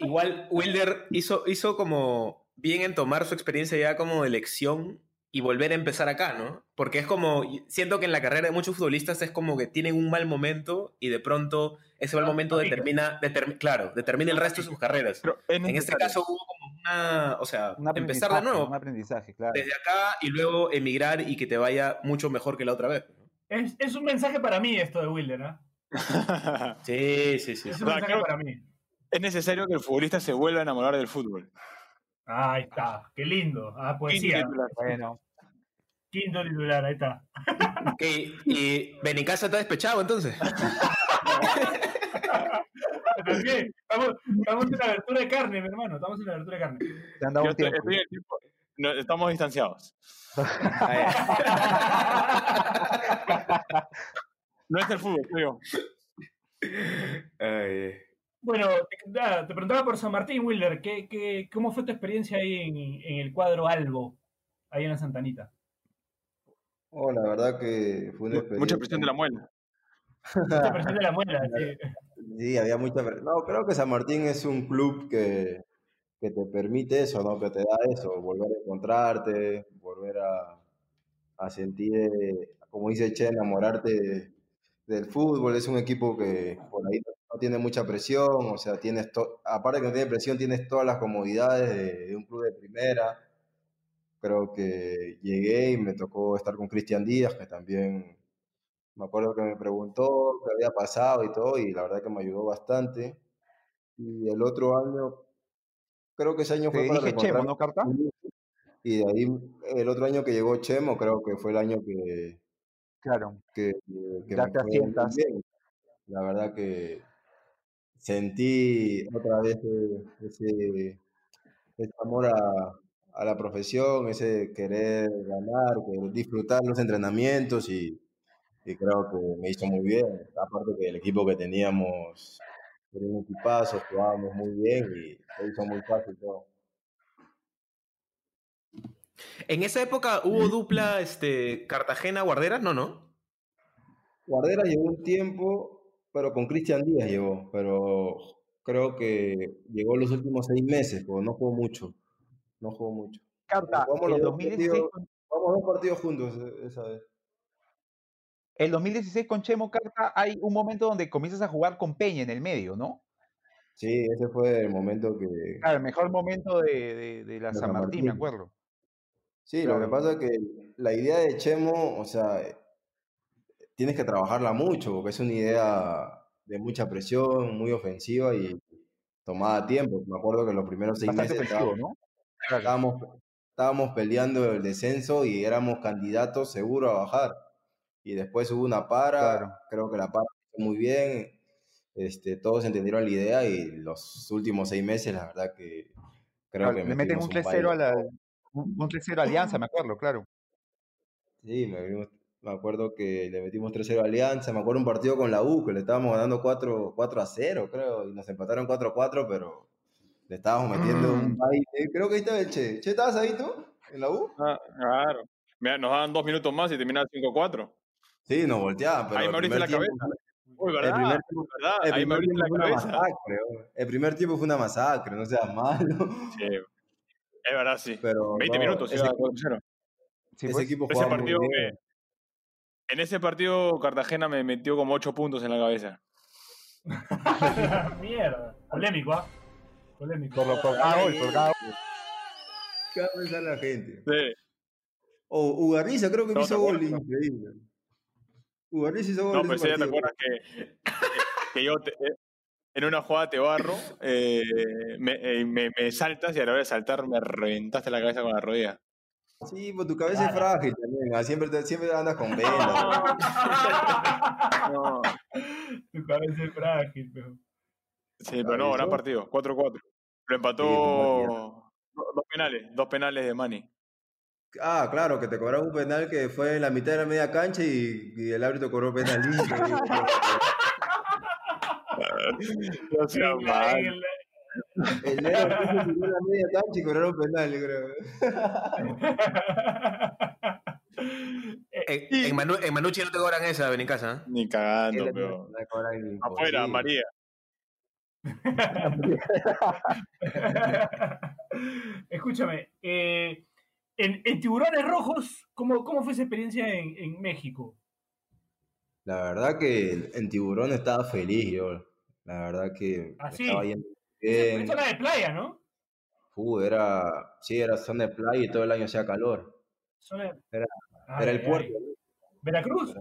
igual Wilder hizo, hizo como bien en tomar su experiencia ya como de lección y volver a empezar acá, ¿no? Porque es como, siento que en la carrera de muchos futbolistas es como que tienen un mal momento y de pronto ese mal Ah, momento determina, determi- claro, determina el resto de sus carreras. Pero En este caso hubo como una, o sea, un empezar de nuevo Un aprendizaje, claro. desde acá y luego emigrar y que te vaya mucho mejor que la otra vez. Es, es un mensaje para mí esto de Wilder, ¿ah? Sí, sí, sí. Es un mensaje para mí. es necesario que el futbolista se vuelva a enamorar del fútbol. Ahí está, qué lindo. Ah, poesía. Quinto titular. Bueno, Quinto titular, ahí está. Ok, y Benicasa está despechado entonces. También, Estamos, estamos en la abertura de carne, mi hermano. Estamos en la abertura de carne. te han dado Yo un estoy, tiempo. estoy en el tiempo- no, estamos distanciados. No es el fútbol, creo. Ay, Bueno, te, nada, te preguntaba por San Martín, Wilder. ¿qué, qué, ¿Cómo fue tu experiencia ahí en, en el cuadro Albo, ahí en la Santanita? Oh, la verdad que fue una Mucha experiencia. presión de la muela. Mucha presión de la muela. sí. Sí, había mucha... pre- No, creo que San Martín es un club que, que te permite eso, ¿no? Que te da eso, volver a encontrarte, volver a, a sentir, eh, como dice Che, enamorarte del fútbol. Es un equipo que por ahí no tiene mucha presión, o sea, tienes aparte que no tiene presión, tienes todas las comodidades de, de un club de primera. Creo que llegué y me tocó estar con Cristian Díaz, que también me acuerdo que me preguntó qué había pasado y todo, y la verdad que me ayudó bastante. Y el otro año, creo que ese año Te fue para dije Chemo, Y de ahí, el otro año que llegó Chemo, creo que fue el año que, Claro. que, que- Ya me te asientas. bien. La verdad que sentí otra vez eh, ese, ese amor a, a la profesión, ese querer ganar, querer disfrutar los entrenamientos y, y creo que me hizo muy bien. Aparte que el equipo que teníamos era un equipazo, jugábamos muy bien y se hizo muy fácil todo. En esa época hubo dupla este, Cartagena-Guarderas, no, no. Guardera llevó un tiempo, pero con Cristian Díaz llegó, pero creo que llegó los últimos seis meses, porque no jugó mucho, no jugó mucho. Carta, Jugamos los el dos 2016, partidos, con, jugamos dos partidos juntos e- esa vez. El 2016 con Chemo, Carta, hay un momento donde comienzas a jugar con Peña en el medio, ¿no? Sí, ese fue el momento que... Claro, el mejor momento de, de, de la De San Martín, me acuerdo. Sí, lo que pasa es que la idea de Chemo, o sea, tienes que trabajarla mucho, porque es una idea de mucha presión, muy ofensiva y tomada tiempo. Me acuerdo que los primeros seis Bastante meses estábamos, ¿no? Estábamos, estábamos peleando el descenso y éramos candidatos seguros a bajar. Y después hubo una para, Claro. creo que la para fue muy bien, este, todos entendieron la idea y los últimos seis meses, la verdad que creo Claro, que le meten un un 3-0 a la, un un 3-0 a Alianza, me acuerdo, claro. Sí, me, me acuerdo que le metimos 3-0 a Alianza, me acuerdo un partido con la U, que le estábamos ganando 4, 4 a 0, creo, y nos empataron 4 a 4, pero le estábamos metiendo un Mm. baile. Creo que ahí estaba el Che. ¿Che, estabas ahí tú? ¿En la U? Ah, claro. Mira, nos daban dos minutos más y terminaba 5-4. Sí, nos volteaban, pero Ahí el me abriste primer la tiempo- cabeza. Uy, el ¿verdad? primer tiempo- ¿Verdad? el Ahí me primer abriste tiempo la fue una cabeza. masacre, hombre. el primer tiempo fue una masacre, no seas malo. Sí, es verdad, sí. Pero 20 no, minutos, ese, iba 4-0. Sí, ese pues. equipo Ese jugaba muy partido bien. me, En ese partido Cartagena me metió como 8 puntos en la cabeza. Mierda. Polémico, ¿ah? Polémico. Por, lo, por cada gol, por cada gol. ¿Qué va a pensar la gente? Sí. O Ugarriza creo que No, hizo gol increíble. Ugarriza hizo gol No, ya te acuerdas que, que yo te- eh, en una jugada te barro, eh, me, eh, me, me saltas y a la hora de saltar me reventaste la cabeza con la rodilla. Sí, pues tu cabeza es frágil también. ah, Siempre, te- siempre andas con velas. No. Tu cabeza es frágil, pero. Sí, pero no, gran partido, 4-4. Lo empató Sí, dos penales, dos penales de Mani. Ah, claro, que te cobraron un penal que fue en la mitad de la media cancha y, y el árbitro cobró penal limpio. No sea En la- mal. en la- El negro subió la media cancha y cobraron penal, yo creo. En, en, Manu- en Manucci no te cobran esa, ven en casa. ¿eh? Ni cagando, pero. Afuera. María. Escúchame, eh, en, en Tiburones Rojos, ¿cómo, cómo fue esa experiencia en, en México? La verdad que en Tiburón estaba feliz yo. La verdad que ¿Ah, sí? estaba yendo bien. zona de playa, ¿no? Fu, era, sí, era zona de playa y todo el año hacía calor. Era- Ay, Era el puerto. ay. Veracruz,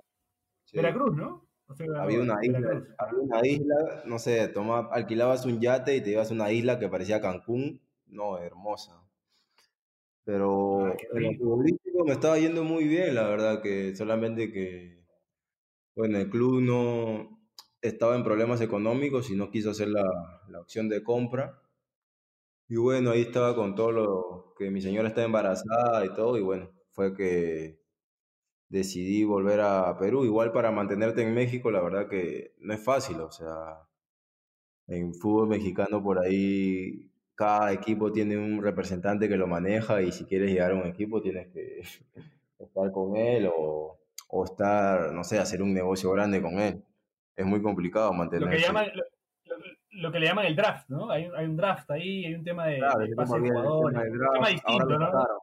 sí. Veracruz, ¿no? O sea, Había una isla, había una isla, no sé, toma, alquilabas un yate y te ibas a una isla que parecía Cancún, no, hermosa. Pero Ah, qué en lo futbolístico me estaba yendo muy bien, la verdad, que solamente que, bueno, el club no estaba en problemas económicos y no quiso hacer la, la opción de compra. Y bueno, ahí estaba con todo lo que mi señora está embarazada y todo, y bueno, fue que decidí volver a Perú. Igual para mantenerte en México, la verdad que no es fácil, o sea, en fútbol mexicano por ahí cada equipo tiene un representante que lo maneja y si quieres llegar a un equipo tienes que estar con él o, o estar, no sé, hacer un negocio grande con él. Es muy complicado Lo que, mantenerse. llaman, lo, lo- que le llaman el draft, ¿no? Hay, un- hay un draft ahí, hay un tema de, Claro, de pase de jugadores. Un tema ahora distinto, lo ¿no? sacaron.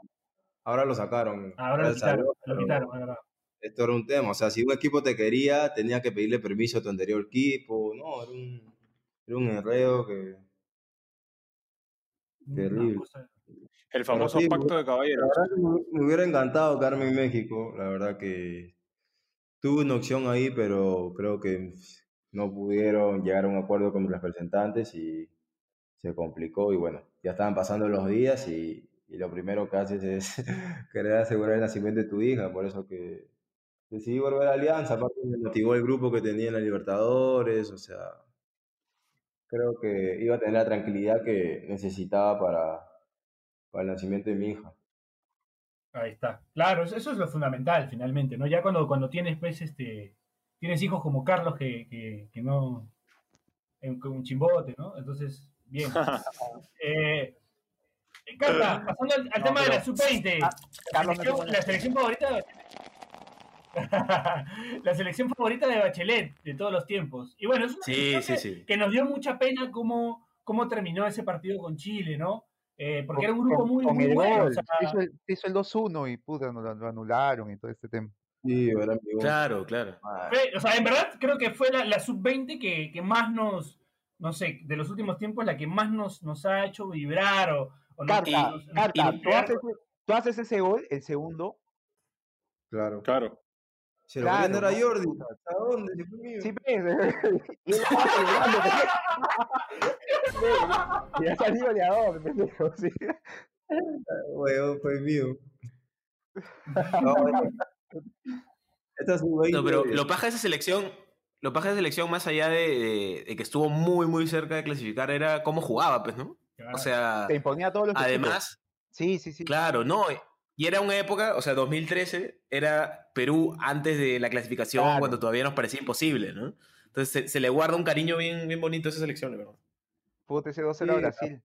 Ahora lo sacaron. Ahora lo quitaron, salió, lo quitaron, verdad. Esto era un tema, o sea, si un equipo te quería, tenía que pedirle permiso a tu anterior equipo, no, era un, era un enredo que... Terrible. El famoso sí, pacto de La caballeros. verdad que me, me hubiera encantado quedarme en México, la verdad que tuve una opción ahí, pero creo que no pudieron llegar a un acuerdo con mis representantes y se complicó y bueno, ya estaban pasando los días y, y lo primero que haces es querer asegurar el nacimiento de tu hija, por eso que decidí volver a Alianza, aparte me motivó el grupo que tenía en la Libertadores, o sea, creo que iba a tener la tranquilidad que necesitaba para, para el nacimiento de mi hija. Ahí está. Claro, eso, eso es lo fundamental, finalmente, ¿no? Ya cuando, cuando tienes, pues, este, tienes hijos como Carlos que, que, que no, en- con un chimbote, ¿no? Entonces, bien. Eh, Carta, pasando al, al No, tema de la pero- sub-20, Ah, la, selección, tiene- la selección favorita la selección favorita de Bachelet de todos los tiempos. Y bueno, es una Sí, que, sí. que nos dio mucha pena cómo, cómo terminó ese partido con Chile, ¿no? Eh, porque era un grupo con, muy, con muy el bueno. gol, o sea, se hizo el, el 2-1 y puta, no lo, lo anularon y todo este tema. Sí, era. Claro, claro. Fue- o sea, en verdad creo que fue la, la sub-20 que, que más nos, no sé, de los últimos tiempos, la que más nos, nos ha hecho vibrar o, o nos- Carta, nos- nos- Carta, tú haces, tú haces ese gol, el segundo, Claro. Claro. Se lo Claro, querían dar a ¿no? Jordi. ¿A dónde? Se fue mío. sí, pues, y él estaba celebrando, pues. y ha salido goleador, pendejo, sí. Weón, fue mío. No, sub-20 No, pero lo paja de esa selección, lo paja de esa selección, más allá de, de- de que estuvo muy, muy cerca de clasificar, era cómo jugaba, pues, ¿no? O sea, Te imponía a todos los equipos. además, Sí, sí, sí. claro, no. Y era una época, o sea, 2013 era Perú antes de la clasificación, Claro. cuando todavía nos parecía imposible, ¿no? Entonces se, se le guarda un cariño bien, bien bonito a esa selección, verdad. Puta, ese 2-0 a Sí, Brasil.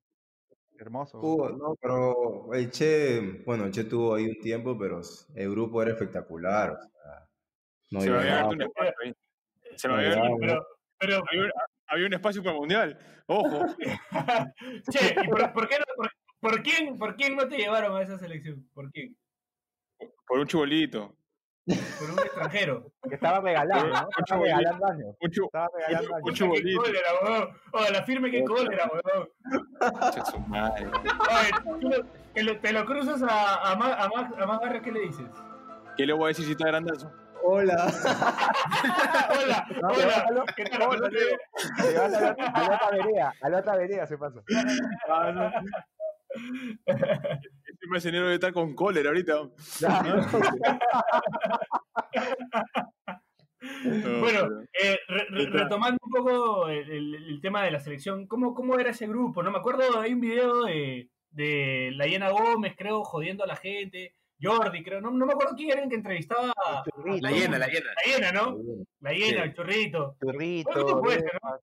Hermoso. Hubo- no, pero el Che, bueno, el Che tuvo ahí un tiempo, pero el grupo era espectacular. o sea, no Se me había abierto un espacio ahí. Se me había abierto- pero, pero, había, un- había un espacio para el mundial. Ojo. che, ¿y por, por qué no- por- por quién, ¿por quién no te llevaron a esa selección? ¿Por quién? Por un chibolito. por un extranjero. Que estaba regalando, ¿no? Estaba regalando años. Estaba regalando años. mucho Qué bolito. cólera, weón. Oh, la firme que cólera, weón. Su madre. Oye, te lo, te lo cruzas a, a, más, a, más, a más Barrio, ¿qué le dices? ¿Qué le voy a decir si está grandazo? Hola. hola, No, hola. ¿Qué tal? Se va a la, a la otra vereda, a la otra vereda se pasa. Este mercenario debe estar con cólera ahorita. Bueno, eh, retomando un poco el, el- el tema de la selección, ¿cómo, ¿cómo era ese grupo? No me acuerdo, hay un video de, de la Hiena Gómez, creo, jodiendo a la gente, Jordi, creo, no, no me acuerdo quién era el que entrevistaba La llena, la llena. la Hiena, ¿no? La Hiena, Sí. el churrito. Churrito. ¿Cuánto tiempo es, Befa.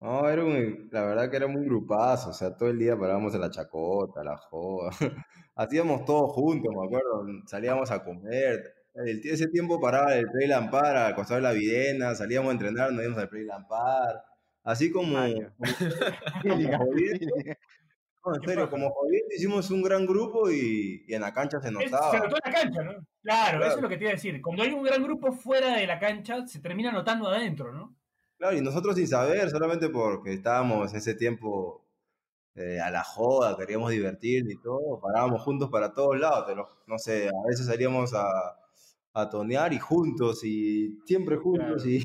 No, era un, la verdad que era un grupazo, o sea, todo el día parábamos en la chacota, la joda. Hacíamos todo juntos, me acuerdo, salíamos a comer. El, ese tiempo paraba el Play Lampar al costado de la Videna, salíamos a entrenar, nos íbamos al Play Lampar. Así como, Ah, ya. como jodiendo, no, en serio, como jodiendo hicimos un gran grupo y, y en la cancha se notaba. se notó en la cancha, ¿no? Claro, Claro. eso es lo que te iba a decir. Cuando hay un gran grupo fuera de la cancha, se termina notando adentro, ¿no? Claro, y nosotros sin saber, solamente porque estábamos ese tiempo eh, a la joda, queríamos divertirnos y todo, parábamos juntos para todos lados, te lo- no sé, a veces salíamos a, a tonear y juntos, y siempre juntos, y,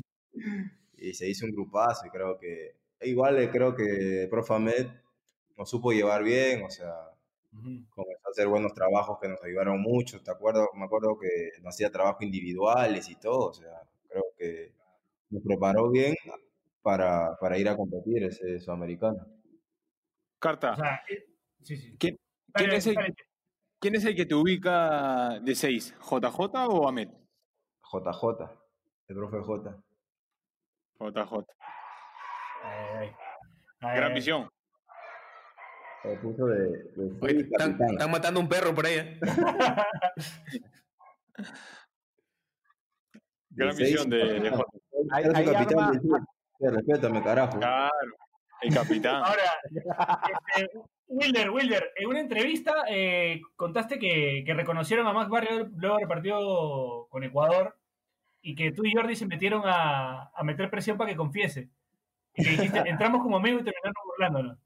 y se hizo un grupazo, y creo que, igual eh, creo que Profamed nos supo llevar bien, o sea, comenzó a hacer buenos trabajos que nos ayudaron mucho, ¿te acuerdo? Me acuerdo que nos hacía trabajos individuales y todo, o sea, creo que nos preparó bien para, para ir a competir ese sudamericano. Carta, O sea, eh, sí, sí. ¿quién, es el, quién es el que te ubica de 6? ¿JJ o Ahmed? JJ, el profe J. JJ. Ay, ay. Ay, Gran ay. visión. De, de Oye, están, matando un perro por ahí. ¿eh? Gran De seis visión de, de J. Ahí- Eres el ahí capitán arma- respétame, carajo. Claro, el capitán. Ahora, este, Wilder, Wilder, en una entrevista eh, contaste que, que reconocieron a Max Barrio luego del partido con Ecuador y que tú y Jordi se metieron a, a meter presión para que confiese. Y que dijiste, entramos como amigos y terminamos burlándonos.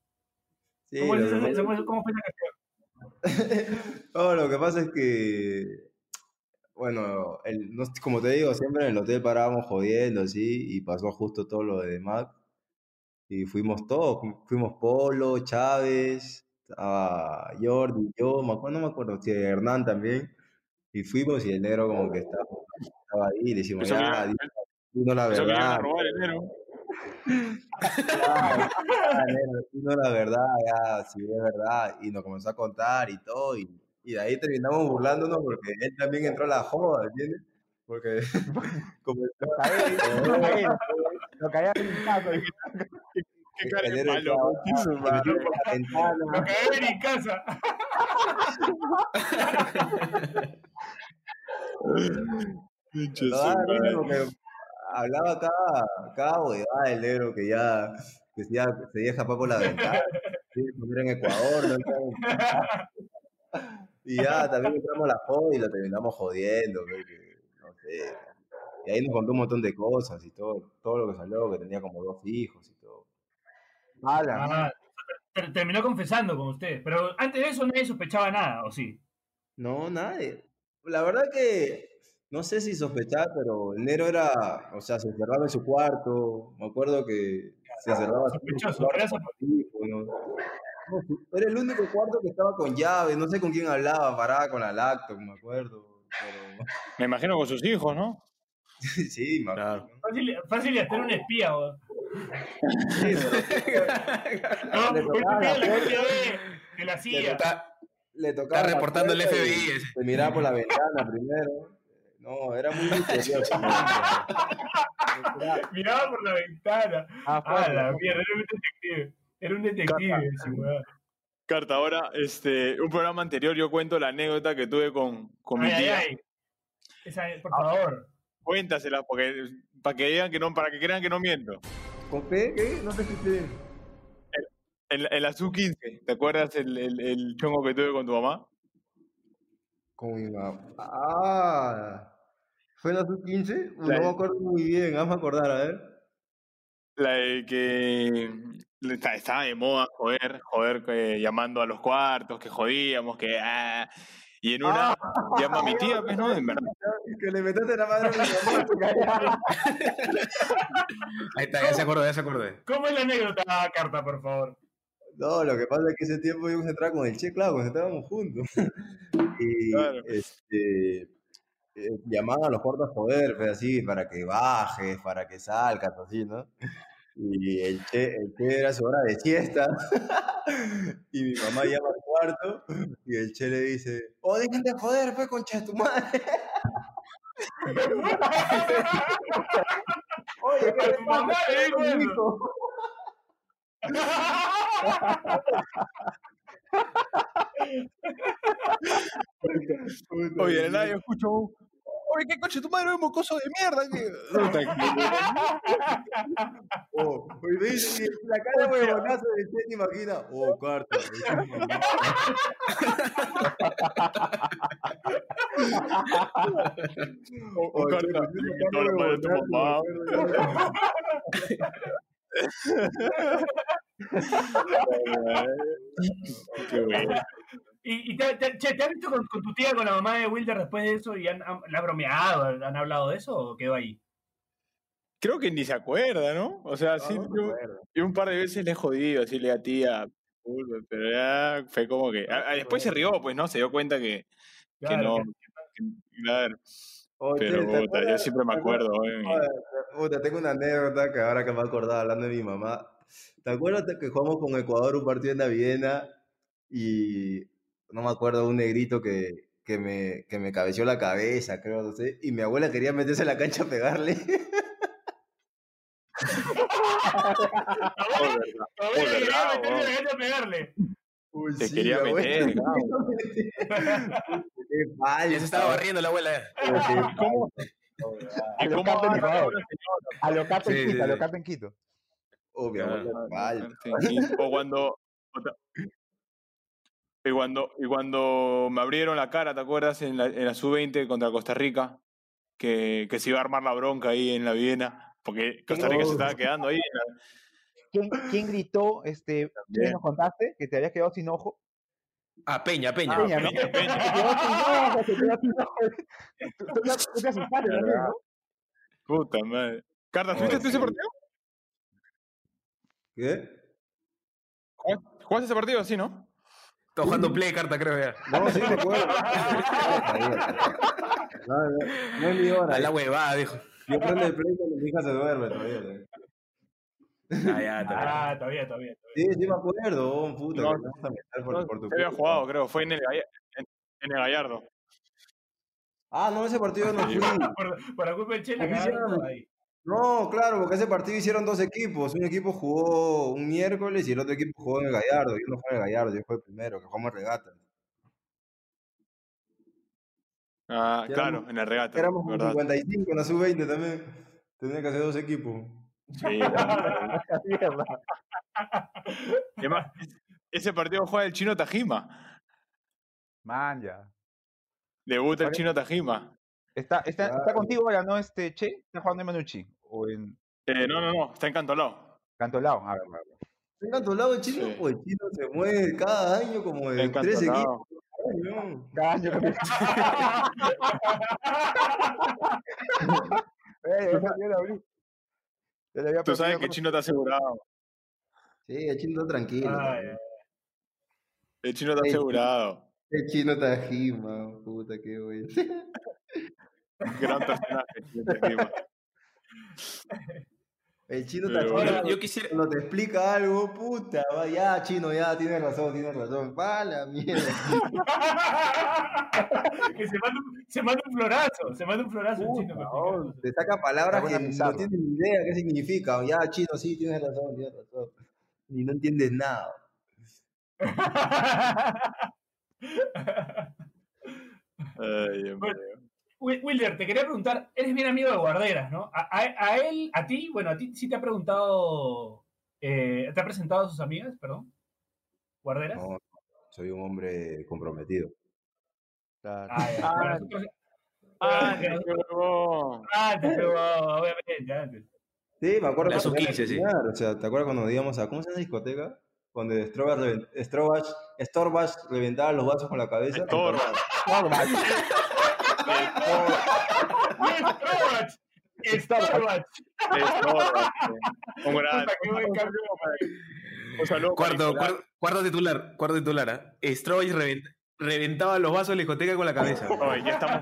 Sí, ¿Cómo, es que cómo fue esa canción? No, lo que pasa es que, bueno, el, no- como te digo, siempre en el hotel parábamos jodiendo, así, y pasó justo todo lo de Mac. Y fuimos todos, fu- fuimos Polo, Chávez, estaba Jordi, yo, me acuerdo, no me acuerdo, si Hernán también. Y fuimos y el negro como que estaba, estaba ahí, y le decimos, ya, que- di- dinos la que a verdad. robar el negro. Ya, ya, negro, dinos la verdad, ya, si es verdad. Y nos comenzó a contar y todo, y, y de ahí terminamos burlándonos porque él también entró a la joda, ¿entiendes? Porque comenzó Lo caí, lo caí, caí a. Qué cara de malo. Lo hay en casa. No, madre. porque hablaba cada, cada huevada del negro que ya, que se, ya- se deja por la ventana. Sí, poner en Ecuador, no Y ya también entramos a la joda y lo terminamos jodiendo, porque, no sé. Y ahí nos contó un montón de cosas y todo, todo lo que salió, que tenía como dos hijos y todo. Ala. Ah, ter- terminó confesando con usted. Pero antes de eso nadie sospechaba nada, ¿o sí? No, nadie. La verdad que no sé si sospechar, pero el negro era, o sea, se encerraba en su cuarto. Me acuerdo que se encerraba en su Sospechoso, cuarto era Era el único cuarto que estaba con llave, no sé con quién hablaba, paraba con la lacto, me acuerdo. Pero Me imagino con sus hijos, ¿no? sí, me Claro. Fácil, fácil de hacer un espía, weón. Sí, pero No, Le tocaba de la la KGB, de la CIA. Está, le tocaba está la reportando el FBI. ese. Se miraba por la ventana primero. No, era muy misterioso. Miraba por la ventana. Ah, Ah, la mierda, era un detective. Era un detective, ese weón. Carta, ahora, este, un programa anterior yo cuento la anécdota que tuve con, con mi Ay, ay, tía. ay. Esa, por favor. Cuéntasela, porque para que digan que no, para que crean que no miento. ¿Con qué? ¿Qué? No te escuché. En, la- en la sub-15, ¿te acuerdas el, el, el chongo que tuve con tu mamá? Con mi mamá. Ah, ¿fue en la sub-15? Uh, La- no me acuerdo muy bien, hazme acordar, a ver. La de que estaba de moda joder, joder, que llamando a los cuartos, que jodíamos, que ah, y en una llama a mi tía, pues no, en verdad. Que le metiste la madre a mamá. Ahí está, ya se acordó, ya se acordó. ¿Cómo es la anécdota, carta, por favor? No, lo que pasa es que ese tiempo yo entraba con el Che, claro, cuando estábamos juntos. y Claro. este, eh, llamaban a los cuartos a joder, pues, así, para que bajes, para que salgas, así, ¿no? Y el Che, el che era su hora de siesta. y mi mamá llama al cuarto y el Che le dice, oh, dejen de joder, pues, concha de tu madre. Oye, ¿qué A le tu mamá pasa? le dijo eso. Hijo. Oye, nada, yo escucho un, Oye, qué coche tu madre, mocoso de mierda. que-". Oh, la cara huevonazo de imaginas. Oh, carta. o- o Oh, carta, de tu mamá. Qué bueno. ¿Y, y te, te- che, ¿te has visto con, con tu tía, con la mamá de Wilder después de eso y han, han- la ha bromeado, han hablado de eso o quedó ahí? Creo que ni se acuerda, ¿no? O sea, sí, No, no me yo, un par de veces le he jodido, así le a tía, pero ya fue como que. a- a- después se rió, pues, ¿no? Se dio cuenta que, que Claro, no. que- que- claro, pero ¿te puta, yo siempre me acuerdo. eh, Joder, Puta, tengo una anécdota que ahora que me he acordado hablando de mi mamá. ¿Te acuerdas que jugamos con Ecuador un partido en la Viena y no me acuerdo un negrito que, que, me, que me cabeció la cabeza, creo, no sé, y mi abuela quería meterse en la cancha a pegarle? Oh, Oh. Uy, Te sí, quería meter, Ya se estaba barriendo la abuela. ¿Cómo? A ¿Y lo cómo Carta en habla Ecuador. una señora? A lo Carta en Sí, Quito, sí, a lo sí. Carta en Quito. Oh, mi abuela es falsa. O cuando. Y cuando, y cuando me abrieron la cara, ¿te acuerdas? En la, en la sub-20 contra Costa Rica, que, que se iba a armar la bronca ahí en la Viena, porque Costa Rica se estaba quedando ahí. la- ¿Quién, quién gritó, este, ¿quién nos contaste que te habías quedado sin ojo? Ah, Peña, Peña. Peña, ¿no? Peña, Peña. Se quedó sin ojo, se quedó sin ojo. Tú, tú, te- tú te asustaste también, ¿no? Puta madre. Carta, ¿tuviste Oh, tú ese partido? ¿Qué? ¿Jugaste jugaste ese partido así, no? Está jugando play carta, creo ya. No, sí me acuerdo. No, no, no es mi hora. A la huevada, dijo. Yo prendo el play cuando mi hija se duerme todavía. ¿eh? Ah, ya, está bien. Ah, todavía, todavía. todavía. Sí, sí me acuerdo, oh, puta. No, que te vas a meter por, por tu había jugado, creo. Fue en el, en, en el Gallardo. Ah, no, ese partido no fui. Por, por la culpa del Che, la Aquí cagaron hicieron- todo ahí. No, claro, porque ese partido hicieron dos equipos. Un equipo jugó un miércoles y el otro equipo jugó en el Gallardo. Yo no fui en el Gallardo, yo fui el primero, que jugamos regata. Ah, claro, éramos- en el regata. Éramos ¿verdad? 55 en la sub-20 también. Tenía que hacer dos equipos. Sí, además, ese partido juega el chino Tajima. Man, ya. Debuta el chino Tajima. Está, está, está contigo ahora, ¿no? Este, Che, está jugando en Manucci. O en Eh, no, no, no, está encantolado. Cantolao. A ver, a ver. ¿Está encantolado el chino? Sí. El chino se mueve cada año como de Está tres equipos. Ay, no. Que me- Eh, yo había Tú sabes que chino está asegurado. Sí, el chino está tranquilo. Ay, también. El chino está El chino- asegurado. El chino está jima, puta, qué bueno. Gran personaje. el chino Tajima. El chino Pero está bueno. jima. Yo, yo quisiera. Cuando te explica algo, puta, va, ya, chino, ya, tienes razón, tienes razón. Va la mierda. que se manda, un, se manda un florazo, se manda un florazo el chino. Te saca palabras que no tienes ni idea qué significan. Ya, chino, sí, tienes razón, tienes razón. Y no entiendes nada. Ay, Bueno, Wilder, te quería preguntar, eres bien amigo de Guarderas, ¿no? A, a- a él, a ti, bueno, a ti sí te ha preguntado, eh, te ha presentado a sus amigas, perdón. ¿Guarderas? No, soy un hombre comprometido. Claro. Ah. Ah, Nosotros- Ah. Antes, pero obviamente, antes. Sí, me acuerdo La cuando era sub-15, sí. O sea, ¿te acuerdas cuando íbamos a, ¿cómo se llama la discoteca? Cuando Storbach reventaba los vasos con la cabeza. Estorba. Un saludo para Cuarto, titular, cuarto titular. ¿ah? Stroy revent- reventaba los vasos de la discoteca con la cabeza. Ya estamos.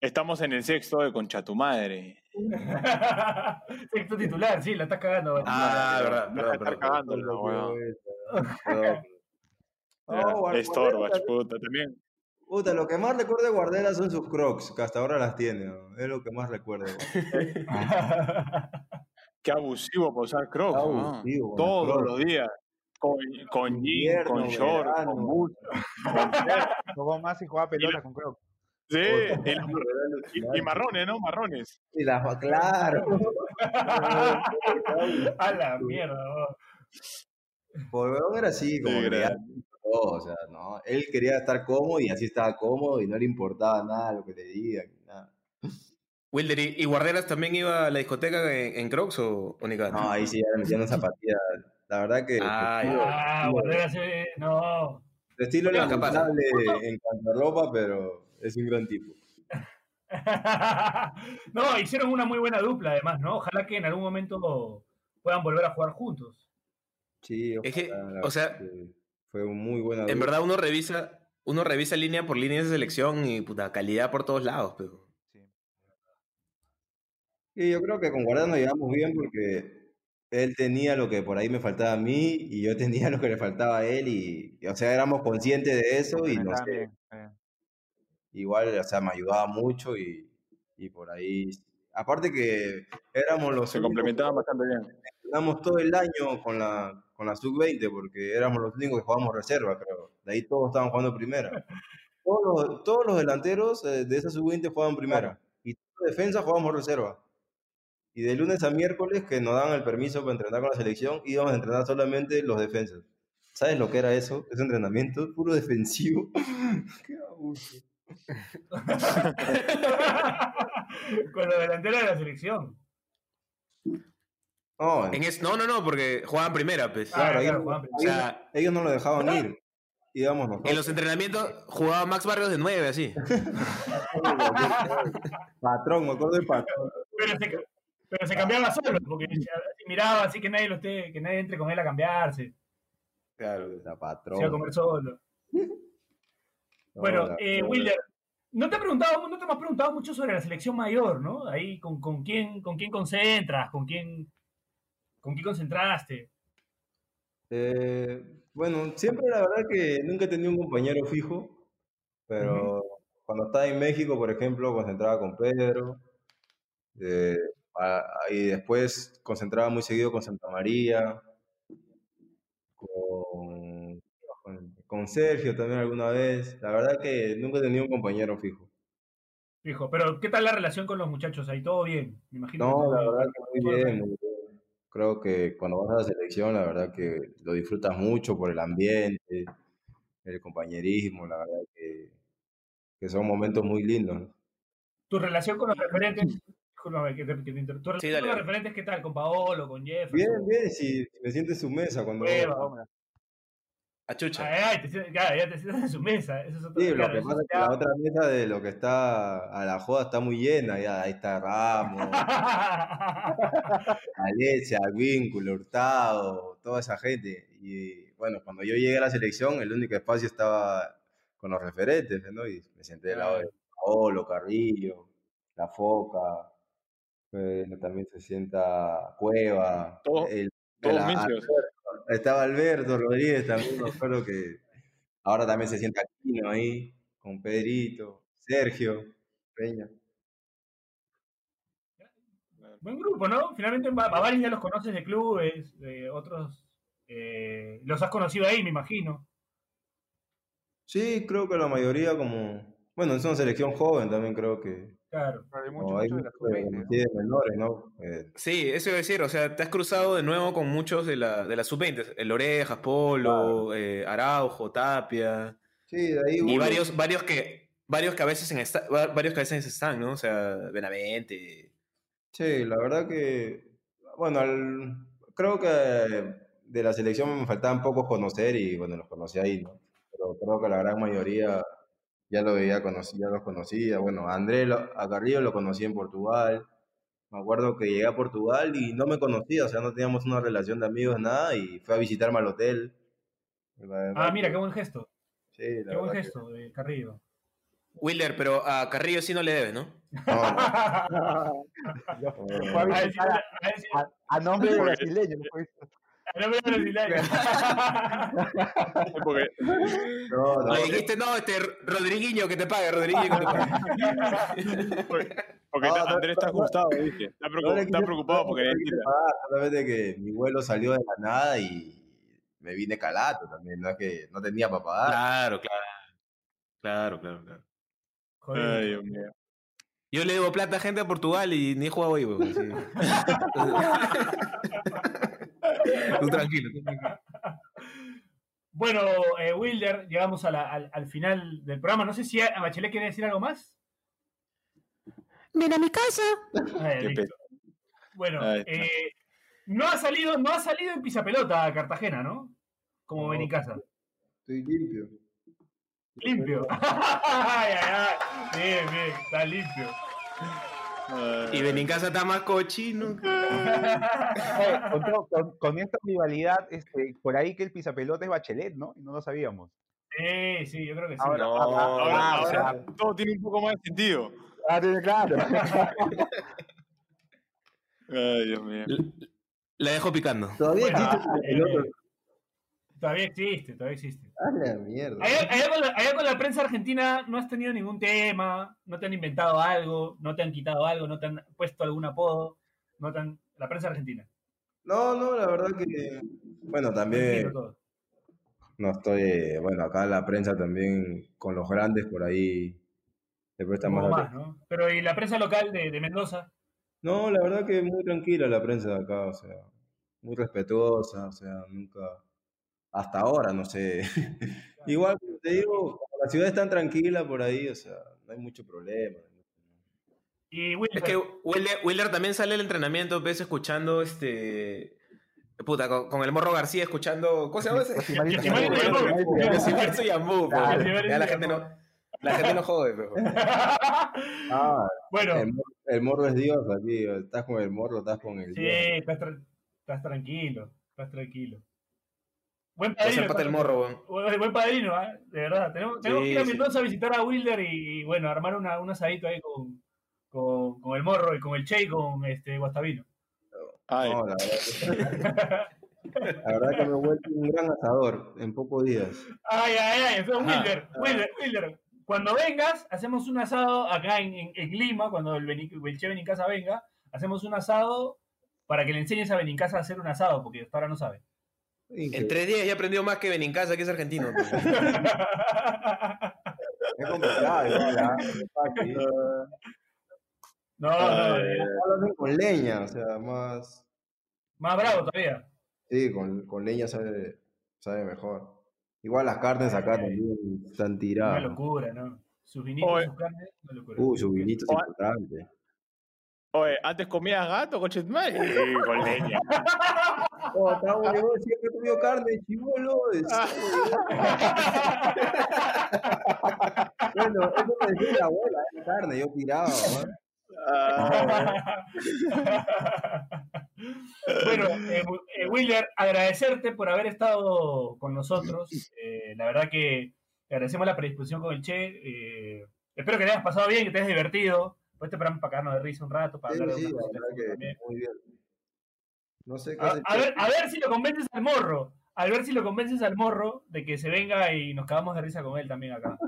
Estamos en el sexto de Concha tu madre. Sexto titular, sí, la estás cagando. Ah, verdad, cagando la. No, Guardiola- Storbach, puta, también. Puta, lo que más recuerdo de Guardiola son sus crocs, que hasta ahora las tiene. ¿no? Es lo que más recuerdo. Qué abusivo por usar Crocs. Qué ¿no? abusivo con Todos Crocs. los días. Con, con jean, Invierno, con short, verano. con. Jugó más y jugaba pelota con Crocs. Sí, y, y marrones, ¿no? Marrones. Y las, claro. A la mierda. ¿no? Por era así, como Sí, que todo, o sea, no, él quería estar cómodo y así estaba cómodo y no le importaba nada lo que le digan, nada. Wilder, ¿y y Guarderas también iba a la discoteca en, en Crocs o, o ni cada? No, ahí sí ya le metían una zapatilla. La verdad que Ah, estilo- Ah, Guardiola se... No. su estilo es capaz. lamentable en cuanto a ropa, pero es un gran tipo. no, hicieron una muy buena dupla además, ¿no? Ojalá que en algún momento puedan volver a jugar juntos. Sí, Es que, ojalá, la o sea, que fue un muy buena En verdad uno revisa, uno revisa línea por línea de selección y puta calidad por todos lados, pero. Y yo creo que con Guardiola nos llevamos bien porque él tenía lo que por ahí me faltaba a mí y yo tenía lo que le faltaba a él y, y, o sea, éramos conscientes de eso y no sé, igual, o sea, me ayudaba mucho y, y por ahí, aparte que éramos los Se complementaban bastante bien. Entrenamos todo el año con la, con la sub-20 porque éramos los únicos que jugábamos reserva, creo. De ahí todos estaban jugando primera. Todos los, todos los delanteros eh, de esa sub-20 jugaban primera y los defensas jugábamos reserva. Y de lunes a miércoles, que nos daban el permiso para entrenar con la selección, íbamos a entrenar solamente los defensas. ¿Sabes lo que era eso? Ese entrenamiento, puro defensivo. Qué abuso. Con la delantera de la selección. No, En es- no, no, no, porque jugaban primera, pues. claro, Ah, claro, ellos, Juan, O sea, ellos no lo dejaban ir. Íbamos nosotros. en los entrenamientos jugaba Max Barrios de 9, así. Patrón, me acuerdo del patrón. Pero se, pero se cambiaba solo, porque miraba así que nadie lo esté, que nadie entre con él a cambiarse. Claro, la Se iba a patrón. comer solo. No, Bueno, eh, Wilder, no te he preguntado, no te hemos preguntado mucho sobre la selección mayor, ¿no? Ahí con, con quién, con quién concentras, con quién, con quién concentraste. Eh, bueno, siempre la verdad que nunca he tenido un compañero fijo, pero cuando estaba en México, por ejemplo, concentraba con Pedro, eh, a- y después concentraba muy seguido con Santa María, con, con- con Sergio también alguna vez. La verdad que nunca he tenido un compañero fijo. Fijo, pero ¿qué tal la relación con los muchachos ahí? ¿Todo bien? Me imagino No, la bien. verdad que muy bien, muy bien. Creo que cuando vas a la selección, la verdad que lo disfrutas mucho por el ambiente, el compañerismo, la verdad que, que son momentos muy lindos. ¿no? Tu relación con los referentes, discúlpame que te, que te inter- tu relación con los referentes, ¿qué tal? Con Paolo, con Jefferson. Bien, bien, si, me sientes en su mesa cuando... Hueva. A chucha. Ay, ay, te sientas- claro, ya te sientas en su mesa. Eso es otro, Sí, claro, lo que pasa es que la otra mesa de lo que está a la joda está muy llena, ya ahí está Ramos, Alesia, Vínculo, Hurtado, toda esa gente. Y bueno, cuando yo llegué a la selección, el único espacio estaba con los referentes, ¿no? Y me senté del lado de Paolo, Carrillo, La Foca, eh, también se sienta Cueva, Todos- el, Todos. Estaba Alberto Rodríguez también, me acuerdo que ahora también se sienta Aquino ahí, con Pedrito, Sergio, Peña. Buen grupo, ¿no? Finalmente a a varios ya los conoces de clubes, de otros eh, los has conocido ahí, me imagino. Sí, creo que la mayoría como, bueno, es una selección joven también creo que, Claro. Pero hay mucho, hay mucho de la muchos que sub-20, ¿no? conocí de menores, ¿no? Eh, Sí, eso iba a decir, o sea, te has cruzado de nuevo con muchos de la, de la sub-20, el Orejas, Polo, eh, Araujo, Tapia, Sí, de ahí Y uno- varios, varios que varios que a veces en esta- varios que a veces están, ¿no? O sea, Benavente. Sí, la verdad que, bueno, al- creo que de la selección me faltaban pocos conocer y bueno, los conocí ahí, ¿no? Pero creo que la gran mayoría ya lo veía, conocí, ya los conocía. Bueno, a André, lo- a Carrillo lo conocí en Portugal. Me acuerdo que llegué a Portugal y no me conocía, o sea, no teníamos una relación de amigos, nada, y fue a visitarme al hotel. Ah, mira, qué buen gesto. Sí, la Qué buen que- gesto de Carrillo. Wilder, pero a Carrillo sí no le debes, ¿no? No, a nombre de brasileño. A no me brasileño. Sí, porque no, no, Le dijiste, no, este Rodriguinho que te pague, Rodriguinho que te pague. Porque no, Andrés está asustado, ¿viste? Está, preocup- está preocupado porque le necesita. solamente que mi vuelo salió de la nada y me vine calato también, no es que no tenía para pagar. Claro, claro. Claro, claro, claro. Joder. Ay, Dios mío. Yo le debo plata a gente de Portugal y ni he jugado hoy, weón. sí. tú tranquilo, tú tranquilo. Bueno, eh, Wilder, llegamos a la- al, al final del programa. No sé si a Bachelet quiere decir algo más. Ven a mi casa. Ah. Bueno, eh, no ha salido, no ha salido en pisapelota a Cartagena, ¿no? Como No. Benicasa. Estoy limpio. Limpio. ay, ay, ay. Bien, bien, está limpio. Y Benincasa está más cochino. Oye, con, todo- con- con esta rivalidad, este, por ahí que el pisapelota es Bachelet, ¿no? Y no lo sabíamos. Sí, sí, yo creo que sí. Ahora- No, Ahora, Ah, ahora o sea- todo tiene un poco más de sentido. Ah, claro. Ay, Dios mío. La dejo picando. Todavía Bueno, existe el otro. Todavía existe, todavía existe. Ah, la mierda. Allá, allá con la, allá con la prensa argentina no has tenido ningún tema, no te han inventado algo, no te han quitado algo, no te han puesto algún apodo, no te han- la prensa argentina. No, no, la verdad que. Bueno, también no estoy. Bueno, acá la prensa también con los grandes por ahí le presta más más, ¿no? Pero y la prensa local de, de Mendoza, No, la verdad que muy tranquila la prensa de acá, o sea, muy respetuosa, o sea, nunca, hasta ahora, no sé. Igual, te digo, la ciudad es tan tranquila por ahí, o sea, no hay mucho problema. y Es que Wilder también sale al entrenamiento, ves, escuchando este. Puta, con, con el morro García escuchando. ¿Cómo se llama ese? Ya la gente no. La gente no jode, pero. Ah, bueno, el, mor- el morro es Dios aquí, estás con el morro, estás con el sí, Dios. estás, tra- estás tranquilo, estás tranquilo. Buen padrino. el morro. Buen, buen padrino, ¿ah? de verdad. Tenemos, tenemos que ir a Sí, sí. Mendoza a visitar a Wilder y, bueno, armar una, un asadito ahí con, con, con el morro y con el Che y con este Guastavino. Ay, No, la verdad, que, la verdad que me he vuelto un gran asador en pocos días. Ay, ay, ay, entonces Ajá. Wilder, Wilder, Wilder, cuando vengas, hacemos un asado acá en, en, en Lima, cuando el, el Che Benincasa venga, hacemos un asado para que le enseñes a Benincasa a hacer un asado, porque hasta ahora no sabe. En tres días ya aprendió más que Benincasa, que es argentino. pues. Es complicado, igual. No fácil. no, no, eh, con leña, o sea, más. más bravo todavía. Sí, con, con leña sabe, sabe mejor. Igual las carnes acá Ay. también están Una tiradas. locura, ¿no? Sus vinitos, Oye. sus carnes, una locura. Uy, su vinito es Oye. importante. Oye, antes comías gato, coche. Sí, con leña. Oh, está bueno, yo siempre he comido carne de chivolo. bueno, eso me decía la abuela, era carne, yo tiraba. ¿no? Ah, bueno, eh, eh, Willer, agradecerte por haber estado con nosotros. Eh, la verdad que te agradecemos la predisposición con el Che. eh, espero que te hayas pasado bien, que te hayas divertido. Pues este programa para cagarnos de risa un rato, para Sí, hablar de sí, la que también. muy bien. No sé qué A, ver, a ver si lo convences al morro. A ver si lo convences al morro de que se venga y nos cagamos de risa con él también acá.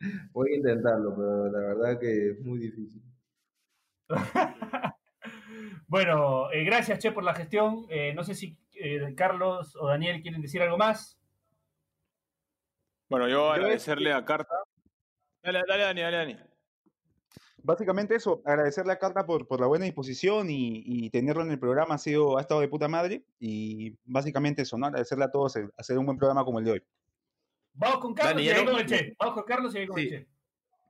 Voy a intentarlo, pero la verdad que es muy difícil. bueno, eh, gracias Che por la gestión. Eh, no sé si eh, Carlos o Daniel quieren decir algo más. Bueno, yo Yo agradecerle a Carta. Dale, dale, Dani, dale, Dani. Básicamente eso, agradecerle a Carta por, por la buena disposición y, y tenerlo en el programa ha sido, ha estado de puta madre. Y básicamente eso, ¿no? Agradecerle a todos el- hacer un buen programa como el de hoy. Vamos con Carlos Dani, y ahí no- con el Che. Vamos con Carlos y ahí con Sí. el Che.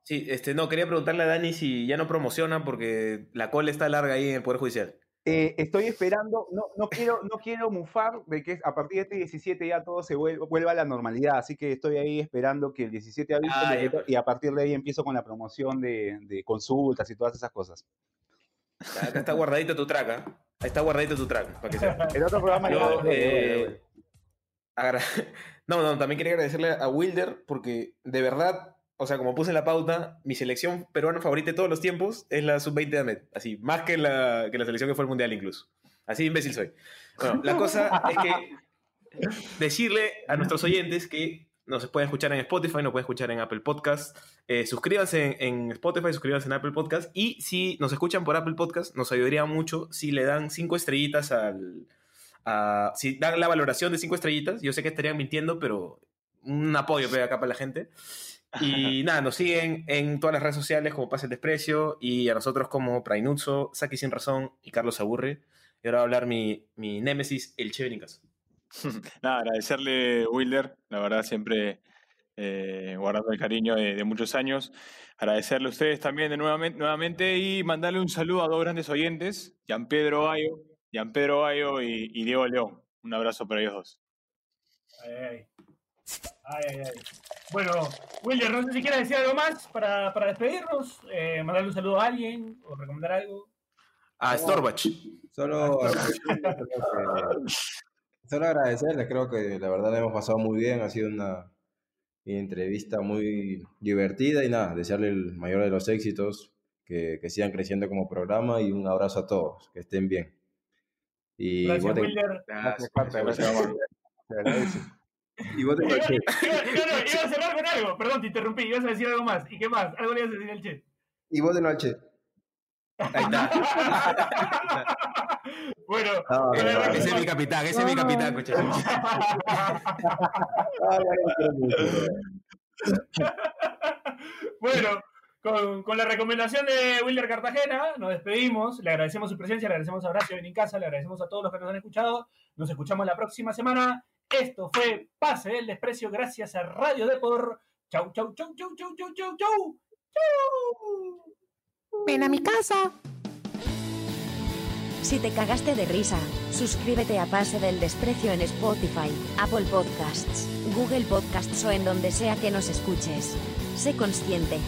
Sí, este, no, quería preguntarle a Dani si ya no promociona porque la cola está larga ahí en el Poder Judicial. Eh, estoy esperando, no, no, quiero, no quiero mufar de que a partir de este 17 ya todo se vuel- vuelva a la normalidad, así que estoy ahí esperando que el 17 avise Ah, y a partir de ahí empiezo con la promoción de, de consultas y todas esas cosas. Acá está guardadito tu track, ¿ah? Ahí está guardadito tu track, para que sepa. El otro programa Yo, eh, No, no, también quería agradecerle a Wilder porque de verdad, o sea, como puse en la pauta, mi selección peruana favorita de todos los tiempos es la sub-20 de Ahmed. Así, más que la, que la selección que fue al mundial incluso. Así imbécil soy. Bueno, la cosa es que decirle a nuestros oyentes que nos pueden escuchar en Spotify, nos pueden escuchar en Apple Podcast. Eh, suscríbanse en, en Spotify, suscríbanse en Apple Podcast. Y si nos escuchan por Apple Podcast, nos ayudaría mucho si le dan cinco estrellitas al. a- si dan la valoración de cinco estrellitas. Yo sé que estarían mintiendo, pero un apoyo pega acá para la gente. Y nada, nos siguen en todas las redes sociales como Pase el Desprecio y a nosotros como Prainuzzo, Saki Sin Razón y Carlos Aburre. Y ahora va a hablar mi, mi némesis, el Che Benincas. Nada, agradecerle, Wilder, la verdad, siempre eh, guardando el cariño de, de muchos años. Agradecerle a ustedes también de nuevamente, nuevamente y mandarle un saludo a dos grandes oyentes, Gian Pedro Bayo, Gian Pedro Bayo y, y Diego León. Un abrazo para ellos dos. Ay, ay. Ay, ay, ay. Bueno, Wilder, no sé si quieres decir algo más para, para despedirnos, eh, mandarle un saludo a alguien o recomendar algo. A Storbach. Solo, solo agradecerles, creo que la verdad la hemos pasado muy bien, ha sido una entrevista muy divertida y nada, desearle el mayor de los éxitos, que, que sigan creciendo como programa y un abrazo a todos, que estén bien. Y Gracias, Wilder. Gracias, Carta, gracias, Te y voten Iba, al Che. iba- iba- no, iba a cerrar con algo, perdón, te interrumpí, ibas a decir algo más. ¿Y qué más? Algo le ibas a decir al Che. Y voten al Che. Ahí está. bueno, No, no, no. Ese es mi capitán, ese es mi capitán, coche. Bueno, con, con la recomendación de Wilder Cartagena, nos despedimos. Le agradecemos su presencia, le agradecemos a Horacio en casa, le agradecemos a todos los que nos han escuchado. Nos escuchamos la próxima semana. Esto fue Pase del Desprecio gracias a Radio Depor. Chau, chau, chau, chau, chau, chau, chau, chau. Chau. Ven a mi casa. Si te cagaste de risa, suscríbete a Pase del Desprecio en Spotify, Apple Podcasts, Google Podcasts o en donde sea que nos escuches. Sé consciente,